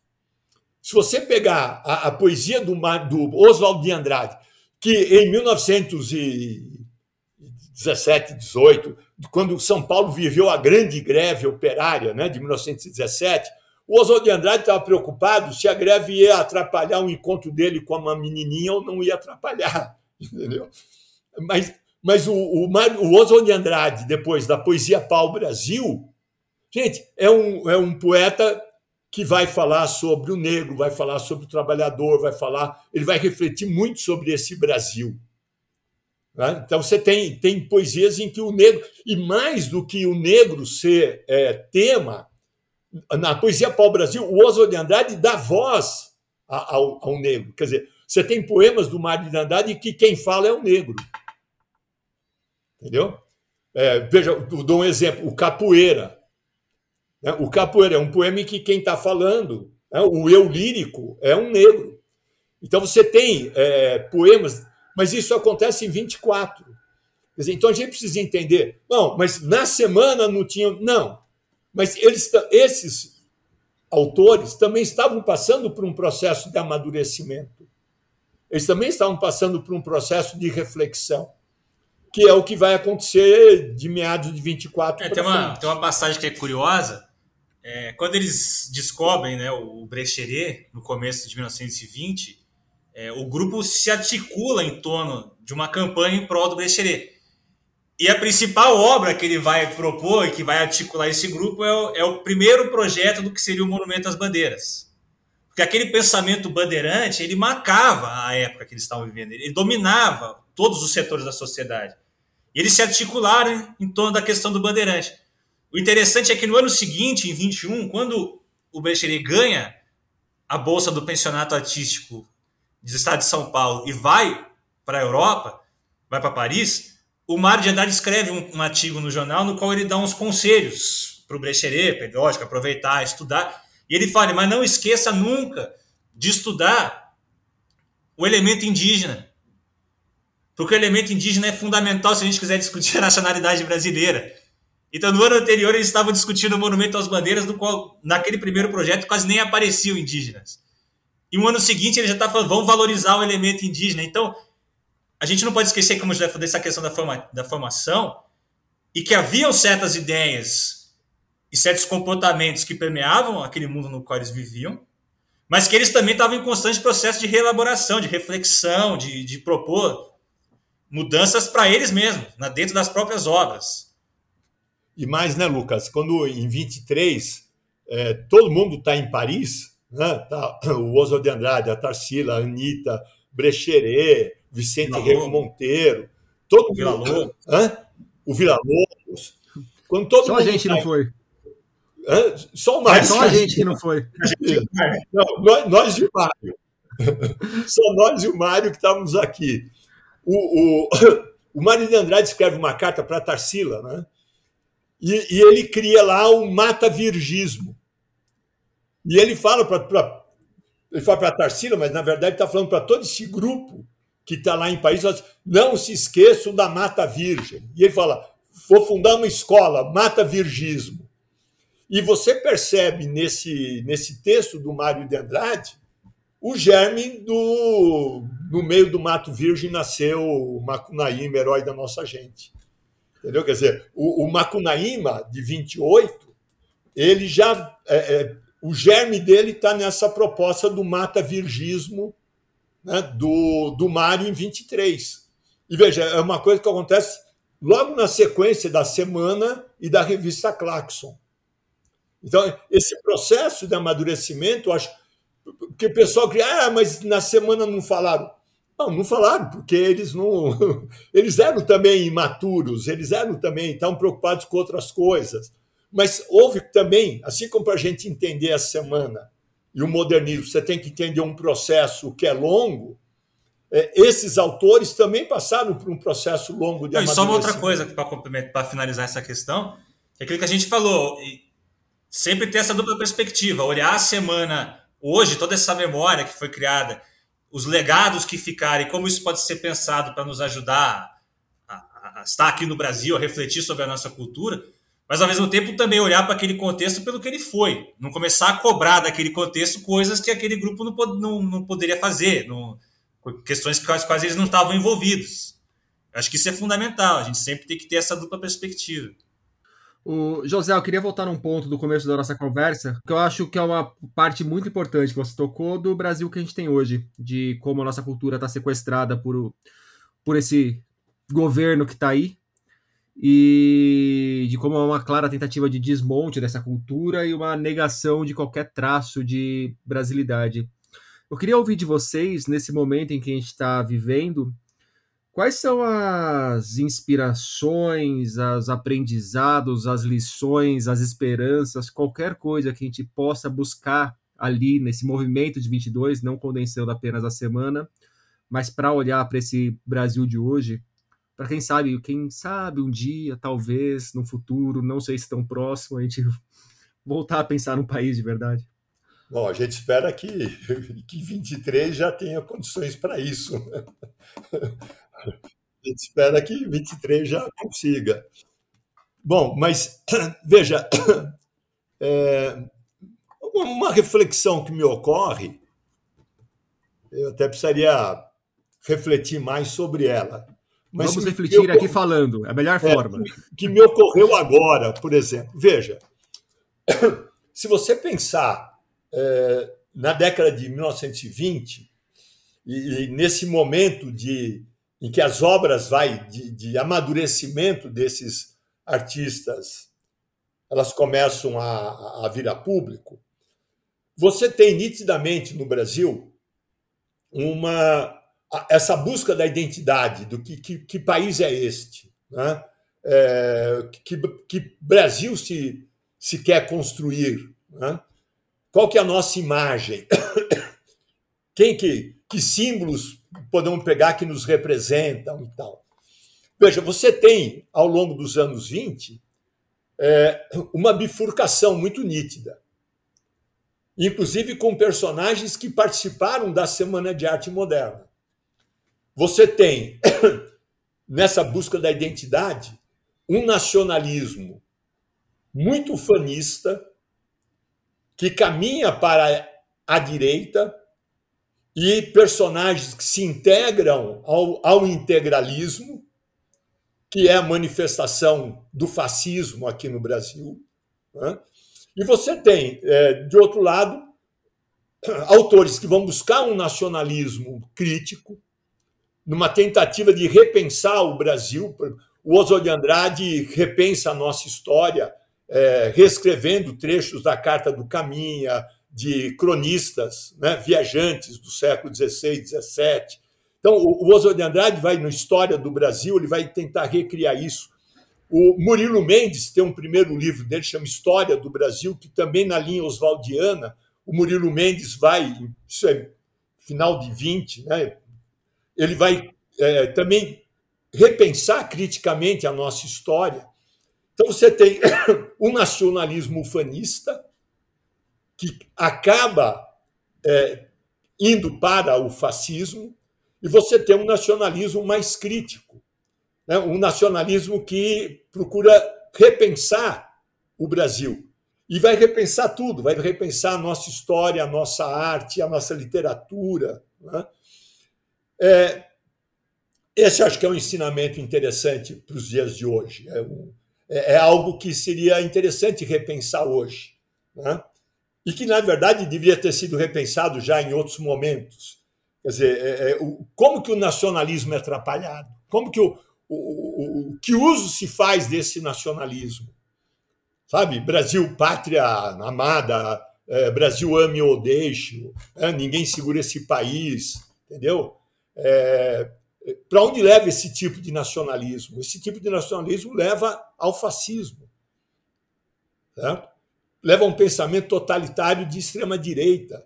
Se você pegar a, a poesia do, do Oswald de Andrade, que em 1917, 18, quando São Paulo viveu a grande greve operária né, de 1917, o Oswald de Andrade estava preocupado se a greve ia atrapalhar o encontro dele com uma menininha ou não ia atrapalhar, entendeu? Mas, mas o, o, o Oswald de Andrade, depois da poesia Pau Brasil, gente, é um, é um poeta que vai falar sobre o negro, vai falar sobre o trabalhador, vai falar, ele vai refletir muito sobre esse Brasil. Né? Então você tem, tem poesias em que o negro, e mais do que o negro ser é, tema, na poesia pau-brasil, o Oswald de Andrade dá voz ao, ao, negro. Quer dizer, você tem poemas do Mário de Andrade que quem fala é o negro. Entendeu? É, veja, dou um exemplo: o Capoeira. Né? O Capoeira é um poema em que quem está falando, né? o eu lírico, é um negro. Então você tem é, poemas, mas isso acontece em 24. Quer dizer, então a gente precisa entender. Não, mas na semana não tinha. Não, mas eles, esses autores também estavam passando por um processo de amadurecimento. Eles também estavam passando por um processo de reflexão, que é o que vai acontecer de meados de 24 é, tem, uma, tem uma passagem que é curiosa. É, quando eles descobrem né, o Brecheret, no começo de 1920, é, o grupo se articula em torno de uma campanha em prol do Brecheret. E a principal obra que ele vai propor que vai articular esse grupo é o, é o primeiro projeto do que seria o Monumento às Bandeiras. Porque aquele pensamento bandeirante, ele marcava a época que eles estavam vivendo, ele dominava todos os setores da sociedade. E eles se articularam em torno da questão do bandeirante. O interessante é que no ano seguinte, em 21, quando o Brecheret ganha a bolsa do pensionato artístico do estado de São Paulo e vai para a Europa, vai para Paris, o Mário de Andrade escreve um, um, artigo no jornal no qual ele dá uns conselhos para o Brecheret, lógico, aproveitar, estudar. E ele fala, mas não esqueça nunca de estudar o elemento indígena. Porque o elemento indígena é fundamental se a gente quiser discutir a nacionalidade brasileira. Então, no ano anterior, eles estavam discutindo o Monumento às Bandeiras, no qual, naquele primeiro projeto, quase nem apareciam indígenas. E no ano seguinte, ele já está falando, vamos valorizar o elemento indígena. Então, a gente não pode esquecer, como já falei, dessa questão da, forma, da formação, e que haviam certas ideias e certos comportamentos que permeavam aquele mundo no qual eles viviam, mas que eles também estavam em constante processo de reelaboração, de reflexão, de, de propor mudanças para eles mesmos, dentro das próprias obras. E mais, né, Lucas? Quando em 23 é, todo mundo está em Paris, né? Tá, o Oswald de Andrade, a Tarsila, a Anitta, Brecheret, Vicente Rego Monteiro, todo o Vila Lobos. Hã? O Vila Lobos. Quando todo Só a gente não foi. Hã? Só o Mário. É só a gente que não foi. Não, nós, nós e o Mário. Só nós e o Mário que estávamos aqui. O, o, o Mário de Andrade escreve uma carta para Tarsila, né? E, e, ele cria lá um mata-virgismo. E ele fala para ele fala para Tarsila, mas na verdade está falando para todo esse grupo que está lá em Paris, não se esqueçam da Mata Virgem. E ele fala: vou fundar uma escola, Mata Virgismo. E você percebe nesse, nesse texto do Mário de Andrade o germe do. No meio do Mato Virgem nasceu o Macunaíma, herói da nossa gente. Entendeu? Quer dizer, o, o Macunaíma, de 28, ele já. É, é, o germe dele está nessa proposta do Mata Virgismo né, do, do Mário em 23. E veja, é uma coisa que acontece logo na sequência da semana e da revista Claxon. Então, esse processo de amadurecimento, acho que o pessoal cria, ah, mas na semana não falaram. Não, não falaram, porque eles não. Eles eram também imaturos, eles eram também, estavam preocupados com outras coisas. Mas houve também, assim como para a gente entender a semana e o modernismo, você tem que entender um processo que é longo. É, esses autores também passaram por um processo longo de Não, E só uma outra coisa para finalizar essa questão, é aquilo que a gente falou, sempre ter essa dupla perspectiva, olhar a semana hoje, toda essa memória que foi criada, os legados que ficarem, como isso pode ser pensado para nos ajudar a, a, estar aqui no Brasil, a refletir sobre a nossa cultura, mas ao mesmo tempo também olhar para aquele contexto pelo que ele foi, não começar a cobrar daquele contexto coisas que aquele grupo não, não, não poderia fazer, não, questões com as quais eles não estavam envolvidos. acho que isso é fundamental, a gente sempre tem que ter essa dupla perspectiva. O José, eu queria voltar num ponto do começo da nossa conversa, que eu acho que é uma parte muito importante que você tocou do Brasil que a gente tem hoje, de como a nossa cultura está sequestrada por, por esse governo que está aí, e de como é uma clara tentativa de desmonte dessa cultura e uma negação de qualquer traço de brasilidade. Eu queria ouvir de vocês, nesse momento em que a gente está vivendo, quais são as inspirações, os aprendizados, as lições, as esperanças, qualquer coisa que a gente possa buscar ali nesse movimento de 22, não condensando apenas a semana, mas para olhar para esse Brasil de hoje para quem sabe, quem sabe um dia, talvez, no futuro, não sei se tão próximo, a gente voltar a pensar num país de verdade? Bom, a gente espera que, que 23 já tenha condições para isso. Né? A gente espera que 23 já consiga. Bom, mas veja, é, uma reflexão que me ocorre, eu até precisaria refletir mais sobre ela. Mas Vamos refletir aqui falando, é a melhor é, forma. Que me ocorreu agora, por exemplo. Veja, se você pensar é, na década de 1920, e, e, nesse momento de, em que as obras vai de, de amadurecimento desses artistas elas começam a, a vir a público, você tem nitidamente no Brasil uma essa busca da identidade, do que, que, que país é este, né? é, que, que Brasil se, se quer construir, né? Qual que é a nossa imagem, quem que, que símbolos podemos pegar que nos representam e tal. Veja, você tem, ao longo dos anos 20, é, uma bifurcação muito nítida, inclusive com personagens que participaram da Semana de Arte Moderna. Você tem, nessa busca da identidade, um nacionalismo muito fanista, que caminha para a direita, e personagens que se integram ao, ao integralismo, que é a manifestação do fascismo aqui no Brasil. Né? E você tem, é, de outro lado, autores que vão buscar um nacionalismo crítico, numa tentativa de repensar o Brasil. O Oswald de Andrade repensa a nossa história, é, reescrevendo trechos da Carta do Caminha, de cronistas, né, viajantes do século XVI, XVII. Então, o Oswald de Andrade vai, na História do Brasil, ele vai tentar recriar isso. O Murilo Mendes tem um primeiro livro dele, chama História do Brasil, que também na linha oswaldiana, o Murilo Mendes vai, isso é final de 20, né, ele vai é, também repensar criticamente a nossa história. Então, você tem um nacionalismo ufanista, que acaba é, indo para o fascismo, e você tem um nacionalismo mais crítico, né? um nacionalismo que procura repensar o Brasil. E vai repensar tudo, vai repensar a nossa história, a nossa arte, a nossa literatura. Né? É, esse acho que é um ensinamento interessante para os dias de hoje. É, um, é, é, algo que seria interessante repensar hoje. Né? E que, na verdade, deveria ter sido repensado já em outros momentos. Quer dizer, é, é o, como que o nacionalismo é atrapalhado? Como que o, o, o, que uso se faz desse nacionalismo? Sabe, Brasil, pátria amada, é, Brasil ame ou deixe, é, ninguém segura esse país, entendeu? É, para onde leva esse tipo de nacionalismo? Esse tipo de nacionalismo leva ao fascismo. Certo? Leva a um pensamento totalitário de extrema-direita.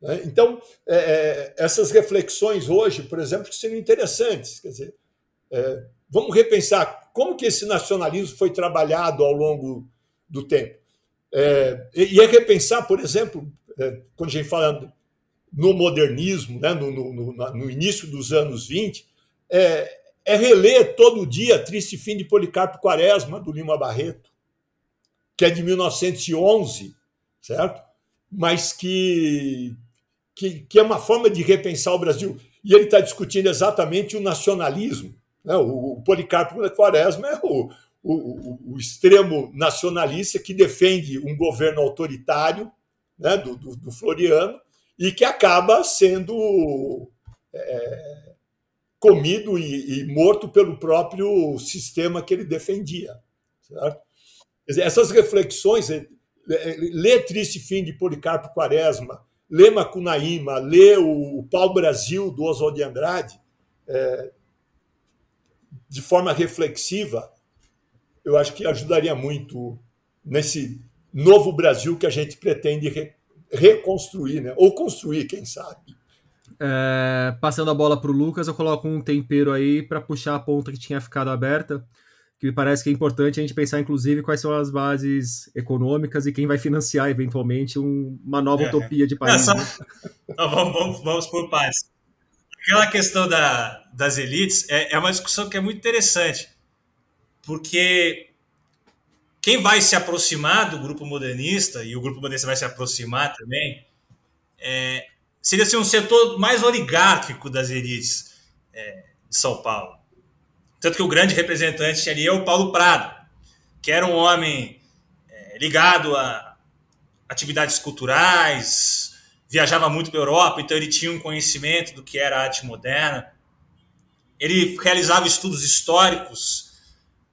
Né? Então, é, é, essas reflexões hoje, por exemplo, seriam interessantes. Quer dizer, é, vamos repensar como que esse nacionalismo foi trabalhado ao longo do tempo. É, e é repensar, por exemplo, é, quando a gente fala no modernismo, né, no, no, no, início dos anos 20, é, é reler todo dia Triste Fim de Policarpo Quaresma, do Lima Barreto, que é de 1911, certo? Mas que, que, que é uma forma de repensar o Brasil. E ele está discutindo exatamente o nacionalismo. Né? O, o Policarpo Quaresma é o, o, o, extremo nacionalista que defende um governo autoritário né, do, do, do Floriano e que acaba sendo é, comido e, e, morto pelo próprio sistema que ele defendia. Certo? Essas reflexões, é, é, lê Triste Fim de Policarpo Quaresma, lê Macunaíma, lê o, o Pau Brasil do Oswald de Andrade, é, de forma reflexiva, eu acho que ajudaria muito nesse novo Brasil que a gente pretende re reconstruir, né? ou construir, quem sabe. É, passando a bola para o Lucas, eu coloco um tempero aí para puxar a ponta que tinha ficado aberta, que me parece que é importante a gente pensar, inclusive, quais são as bases econômicas e quem vai financiar, eventualmente, um, uma nova é. utopia de país. Não, só... Não, vamos, vamos, vamos por partes. Aquela questão da, das elites é, é uma discussão que é muito interessante porque quem vai se aproximar do grupo modernista, e o grupo modernista vai se aproximar também, é, seria assim, um setor mais oligárquico das elites é, de São Paulo. Tanto que o grande representante ali é o Paulo Prado, que era um homem é, ligado a atividades culturais, viajava muito para a Europa, então ele tinha um conhecimento do que era arte moderna. Ele realizava estudos históricos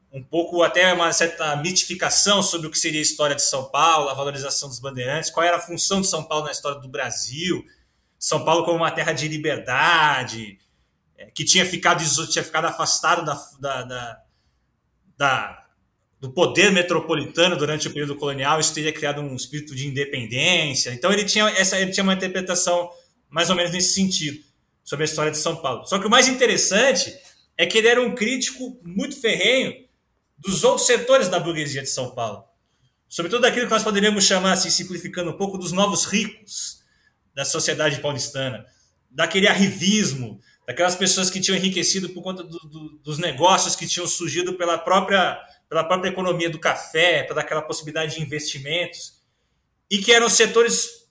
um pouco até uma certa mitificação sobre o que seria a história de São Paulo, a valorização dos bandeirantes, qual era a função de São Paulo na história do Brasil, São Paulo como uma terra de liberdade, é, que tinha ficado, tinha ficado afastado da, da, da, da, do poder metropolitano durante o período colonial, isso teria criado um espírito de independência. Então ele tinha, essa, ele tinha uma interpretação mais ou menos nesse sentido sobre a história de São Paulo. Só que o mais interessante é que ele era um crítico muito ferrenho dos outros setores da burguesia de São Paulo. Sobretudo daquilo que nós poderíamos chamar, assim, simplificando um pouco, dos novos ricos da sociedade paulistana, daquele arrivismo, daquelas pessoas que tinham enriquecido por conta do, do, dos negócios que tinham surgido pela própria, pela própria economia do café, pela aquela possibilidade de investimentos, e que eram setores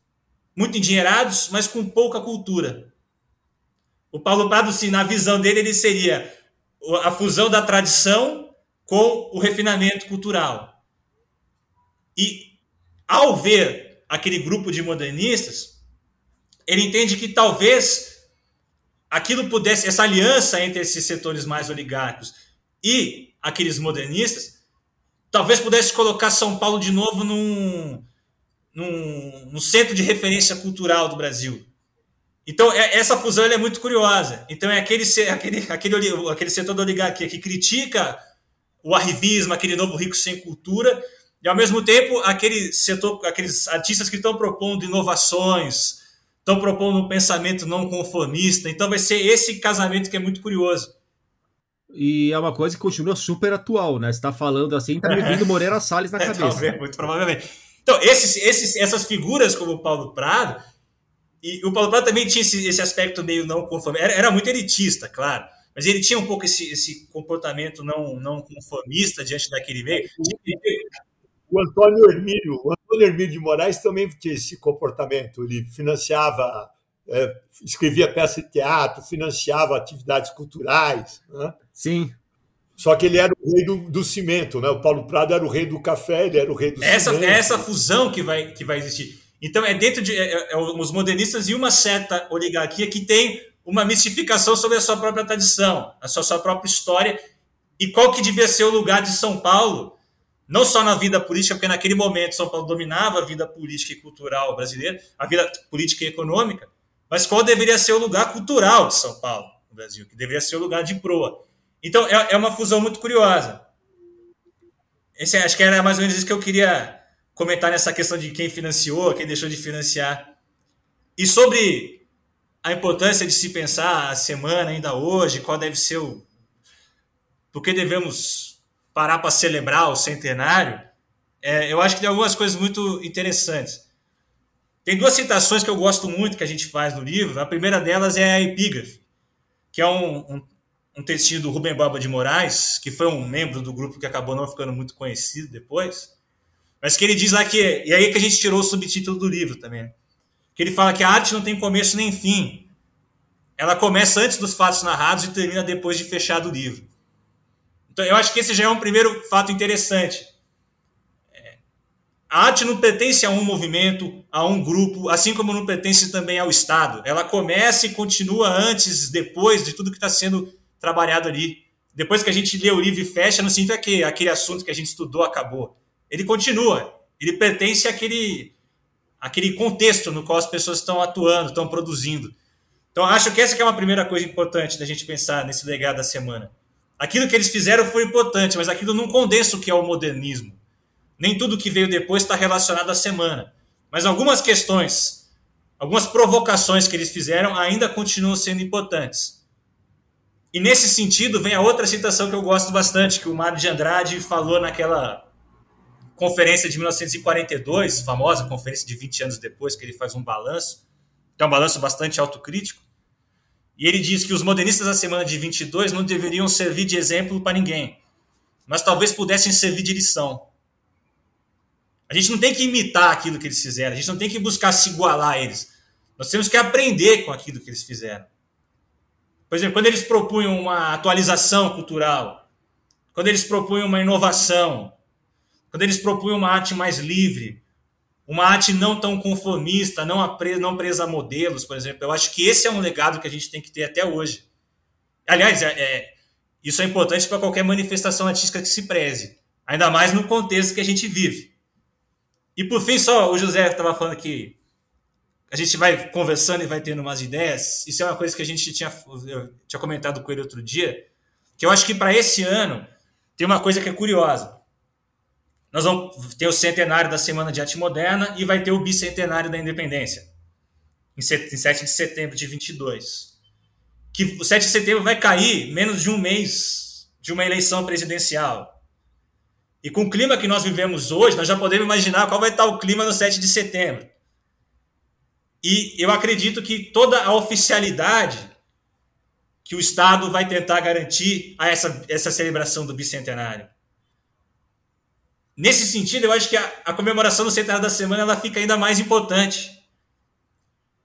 muito endinheirados, mas com pouca cultura. O Paulo Prado, sim, na visão dele, ele seria a fusão da tradição com o refinamento cultural. E ao ver aquele grupo de modernistas, ele entende que talvez aquilo pudesse, essa aliança entre esses setores mais oligárquicos e aqueles modernistas, talvez pudesse colocar São Paulo de novo num, num, num centro de referência cultural do Brasil. Então, é, essa fusão é muito curiosa. Então, é aquele, aquele, aquele, aquele setor da oligarquia que critica o arrivismo, aquele novo rico sem cultura, e ao mesmo tempo aquele setor, aqueles artistas que estão propondo inovações, estão propondo um pensamento não conformista. Então vai ser esse casamento que é muito curioso. E é uma coisa que continua super atual, né? Você está falando assim, tá me vindo Moreira Salles na é, cabeça. Talvez, muito provavelmente. Então, esses, esses, essas figuras como o Paulo Prado, e o Paulo Prado também tinha esse, esse aspecto meio não conformista, era, era muito elitista, claro mas ele tinha um pouco esse, esse comportamento não, não conformista diante daquele meio. O Antônio Hermílio, o Antônio Hermílio de Moraes também tinha esse comportamento. Ele financiava, é, escrevia peça de teatro, financiava atividades culturais. Né? Sim. Só que ele era o rei do, do, cimento, né? O Paulo Prado era o rei do café, ele era o rei do essa, cimento. É essa fusão que vai, que vai existir. Então, é dentro de é, é, é os modernistas e uma certa oligarquia que tem uma mistificação sobre a sua própria tradição, a sua, sua própria história e qual que devia ser o lugar de São Paulo, não só na vida política, porque naquele momento São Paulo dominava a vida política e cultural brasileira, a vida política e econômica, mas qual deveria ser o lugar cultural de São Paulo, no Brasil, que deveria ser o lugar de proa. Então, é, é uma fusão muito curiosa. Esse, acho que era mais ou menos isso que eu queria comentar nessa questão de quem financiou, quem deixou de financiar. E sobre a importância de se pensar a semana ainda hoje, qual deve ser o. Por que devemos parar para celebrar o centenário? É, eu acho que tem algumas coisas muito interessantes. Tem duas citações que eu gosto muito que a gente faz no livro. A primeira delas é a epígrafe, que é um, um, um textinho do Rubem Baba de Moraes, que foi um membro do grupo que acabou não ficando muito conhecido depois, mas que ele diz lá que. E aí que a gente tirou o subtítulo do livro também. Que ele fala que a arte não tem começo nem fim. Ela começa antes dos fatos narrados e termina depois de fechado o livro. Então eu acho que esse já é um primeiro fato interessante a arte não pertence a um movimento, a um grupo, assim como não pertence também ao Estado. Ela começa e continua antes, depois de tudo que está sendo trabalhado ali. Depois que a gente lê o livro e fecha, não significa que aquele assunto que a gente estudou acabou. Ele continua. Ele pertence àquele, àquele contexto no qual as pessoas estão atuando, estão produzindo. Então, acho que essa que é uma primeira coisa importante da gente pensar nesse legado da semana. Aquilo que eles fizeram foi importante, mas aquilo não condensa o que é o modernismo nem tudo que veio depois está relacionado à semana. Mas algumas questões, algumas provocações que eles fizeram ainda continuam sendo importantes. E nesse sentido vem a outra citação que eu gosto bastante, que o Mário de Andrade falou naquela conferência de 1942, famosa conferência de 20 anos depois, que ele faz um balanço, que é um balanço bastante autocrítico. E ele diz que os modernistas da semana de 22 não deveriam servir de exemplo para ninguém, mas talvez pudessem servir de lição. A gente não tem que imitar aquilo que eles fizeram, a gente não tem que buscar se igualar a eles. Nós temos que aprender com aquilo que eles fizeram. Por exemplo, quando eles propunham uma atualização cultural, quando eles propunham uma inovação, quando eles propunham uma arte mais livre, uma arte não tão conformista, não, presa, não presa a modelos, por exemplo, eu acho que esse é um legado que a gente tem que ter até hoje. Aliás, é, é, isso é importante para qualquer manifestação artística que se preze, ainda mais no contexto que a gente vive. E por fim, só o José estava falando que a gente vai conversando e vai tendo umas ideias. Isso é uma coisa que a gente tinha, tinha comentado com ele outro dia, que eu acho que para esse ano tem uma coisa que é curiosa. Nós vamos ter o centenário da Semana de Arte Moderna e vai ter o bicentenário da Independência, em 7 de setembro de 22. Que o 7 de setembro vai cair menos de um mês de uma eleição presidencial. E com o clima que nós vivemos hoje, nós já podemos imaginar qual vai estar o clima no 7 de setembro. E eu acredito que toda a oficialidade que o Estado vai tentar garantir a essa, essa celebração do bicentenário. Nesse sentido, eu acho que a, a comemoração do centenário da semana ela fica ainda mais importante.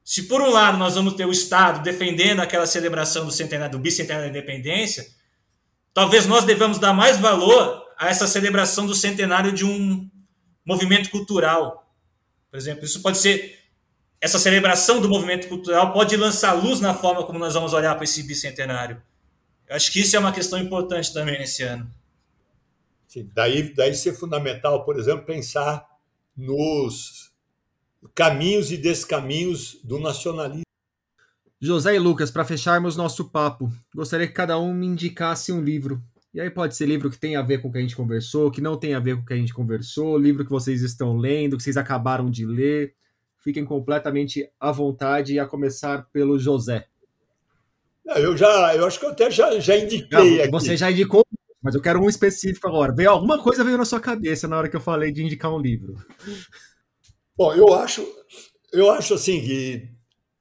Se por um lado nós vamos ter o Estado defendendo aquela celebração do centenário do bicentenário da independência, talvez nós devamos dar mais valor a essa celebração do centenário de um movimento cultural. Por exemplo, isso pode ser essa celebração do movimento cultural pode lançar luz na forma como nós vamos olhar para esse bicentenário. Eu acho que isso é uma questão importante também nesse ano. Sim, daí, daí ser fundamental, por exemplo, pensar nos caminhos e descaminhos do nacionalismo. José e Lucas, para fecharmos nosso papo, gostaria que cada um me indicasse um livro e aí pode ser livro que tem a ver com o que a gente conversou, que não tem a ver com o que a gente conversou, livro que vocês estão lendo, que vocês acabaram de ler. Fiquem completamente à vontade, a começar pelo José. eu já, eu acho que eu até já, já indiquei não, aqui. Você já indicou, mas eu quero um específico agora. Veio alguma coisa veio na sua cabeça na hora que eu falei de indicar um livro. Bom, eu acho, eu acho assim que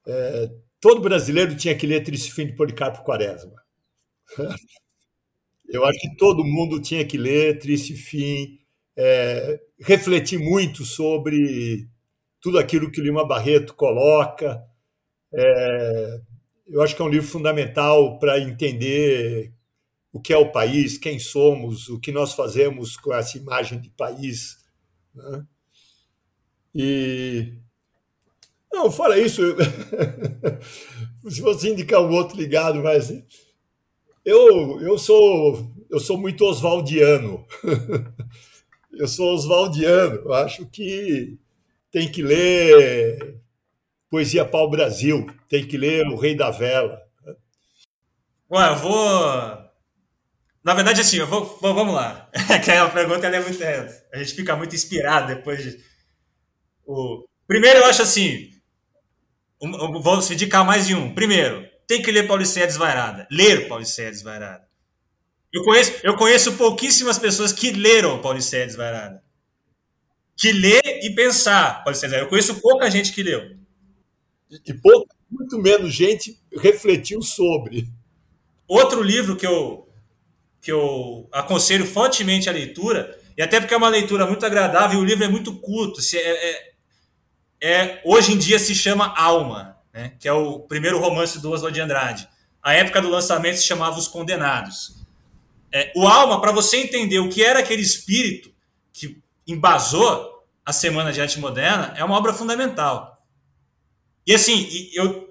é, todo brasileiro tinha que ler Triste Fim de Policarpo Quaresma. Eu acho que todo mundo tinha que ler Triste Fim, é, refletir muito sobre tudo aquilo que Lima Barreto coloca. É, eu acho que é um livro fundamental para entender o que é o país, quem somos, o que nós fazemos com essa imagem de país. Né? E. Não, fora isso, se você indicar um outro ligado, mas eu, eu sou eu sou muito oswaldiano. eu sou oswaldiano. Eu acho que tem que ler Poesia Pau Brasil, tem que ler O Rei da Vela. Ué, eu vou. Na verdade, assim, eu vou, vamos lá. Aquela pergunta é muito. É, a gente fica muito inspirado depois de. O... Primeiro, eu acho assim. Um, vou indicar mais de um. Primeiro, tem que ler Pauliceia Desvairada. Ler Pauliceia Desvairada. Eu conheço, eu conheço pouquíssimas pessoas que leram Pauliceia Desvairada. Que lê e pensar Pauliceia Desvairada. Eu conheço pouca gente que leu. E pouca, muito menos gente refletiu sobre. Outro livro que eu, que eu aconselho fortemente a leitura, e até porque é uma leitura muito agradável, e o livro é muito curto. É, é, é, hoje em dia se chama Alma, né, que é o primeiro romance do Oswald de Andrade. A época do lançamento se chamava Os Condenados. É, o Alma, para você entender o que era aquele espírito que embasou a Semana de Arte Moderna, é uma obra fundamental. E assim, eu,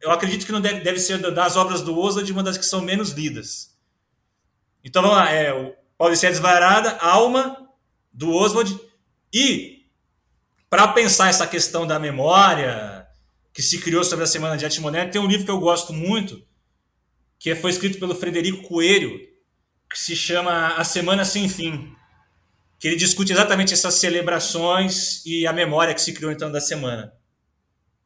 eu acredito que não deve, deve ser das obras do Oswald uma das que são menos lidas. Então vamos lá, é o Paulicéia Desvairada, Alma, do Oswald, e para pensar essa questão da memória que se criou sobre a Semana de Arte Moderna, tem um livro que eu gosto muito, que foi escrito pelo Frederico Coelho, que se chama A Semana Sem Fim, que ele discute exatamente essas celebrações e a memória que se criou então da semana.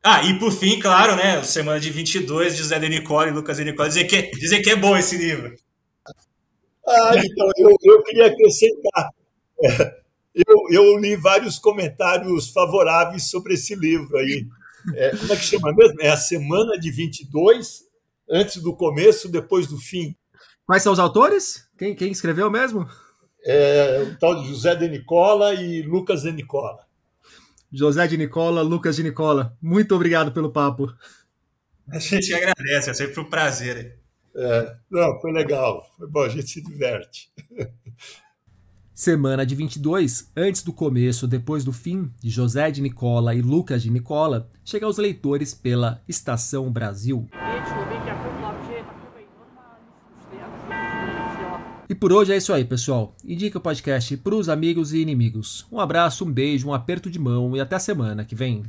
Ah, e por fim, claro, né, Semana de 22 de Zé de Nicole e Lucas de Nicole, dizem que, dizem que é bom esse livro. Ah, então, eu, eu queria acrescentar. É, eu, eu li vários comentários favoráveis sobre esse livro aí. É, como é que chama mesmo? É a Semana de 22, antes do começo, depois do fim. Quais são os autores? Quem, quem escreveu mesmo? É, o tal de José de Nicola e Lucas de Nicola. José de Nicola, Lucas de Nicola. Muito obrigado pelo papo. A gente agradece, é sempre um prazer. É, não, foi legal. Foi bom, a gente se diverte. Semana de 22, antes do começo, depois do fim, de José de Nicola e Lucas de Nicola, chega aos leitores pela Estação Brasil. E por hoje é isso aí, pessoal. Indique o podcast para os amigos e inimigos. Um abraço, um beijo, um aperto de mão e até semana que vem.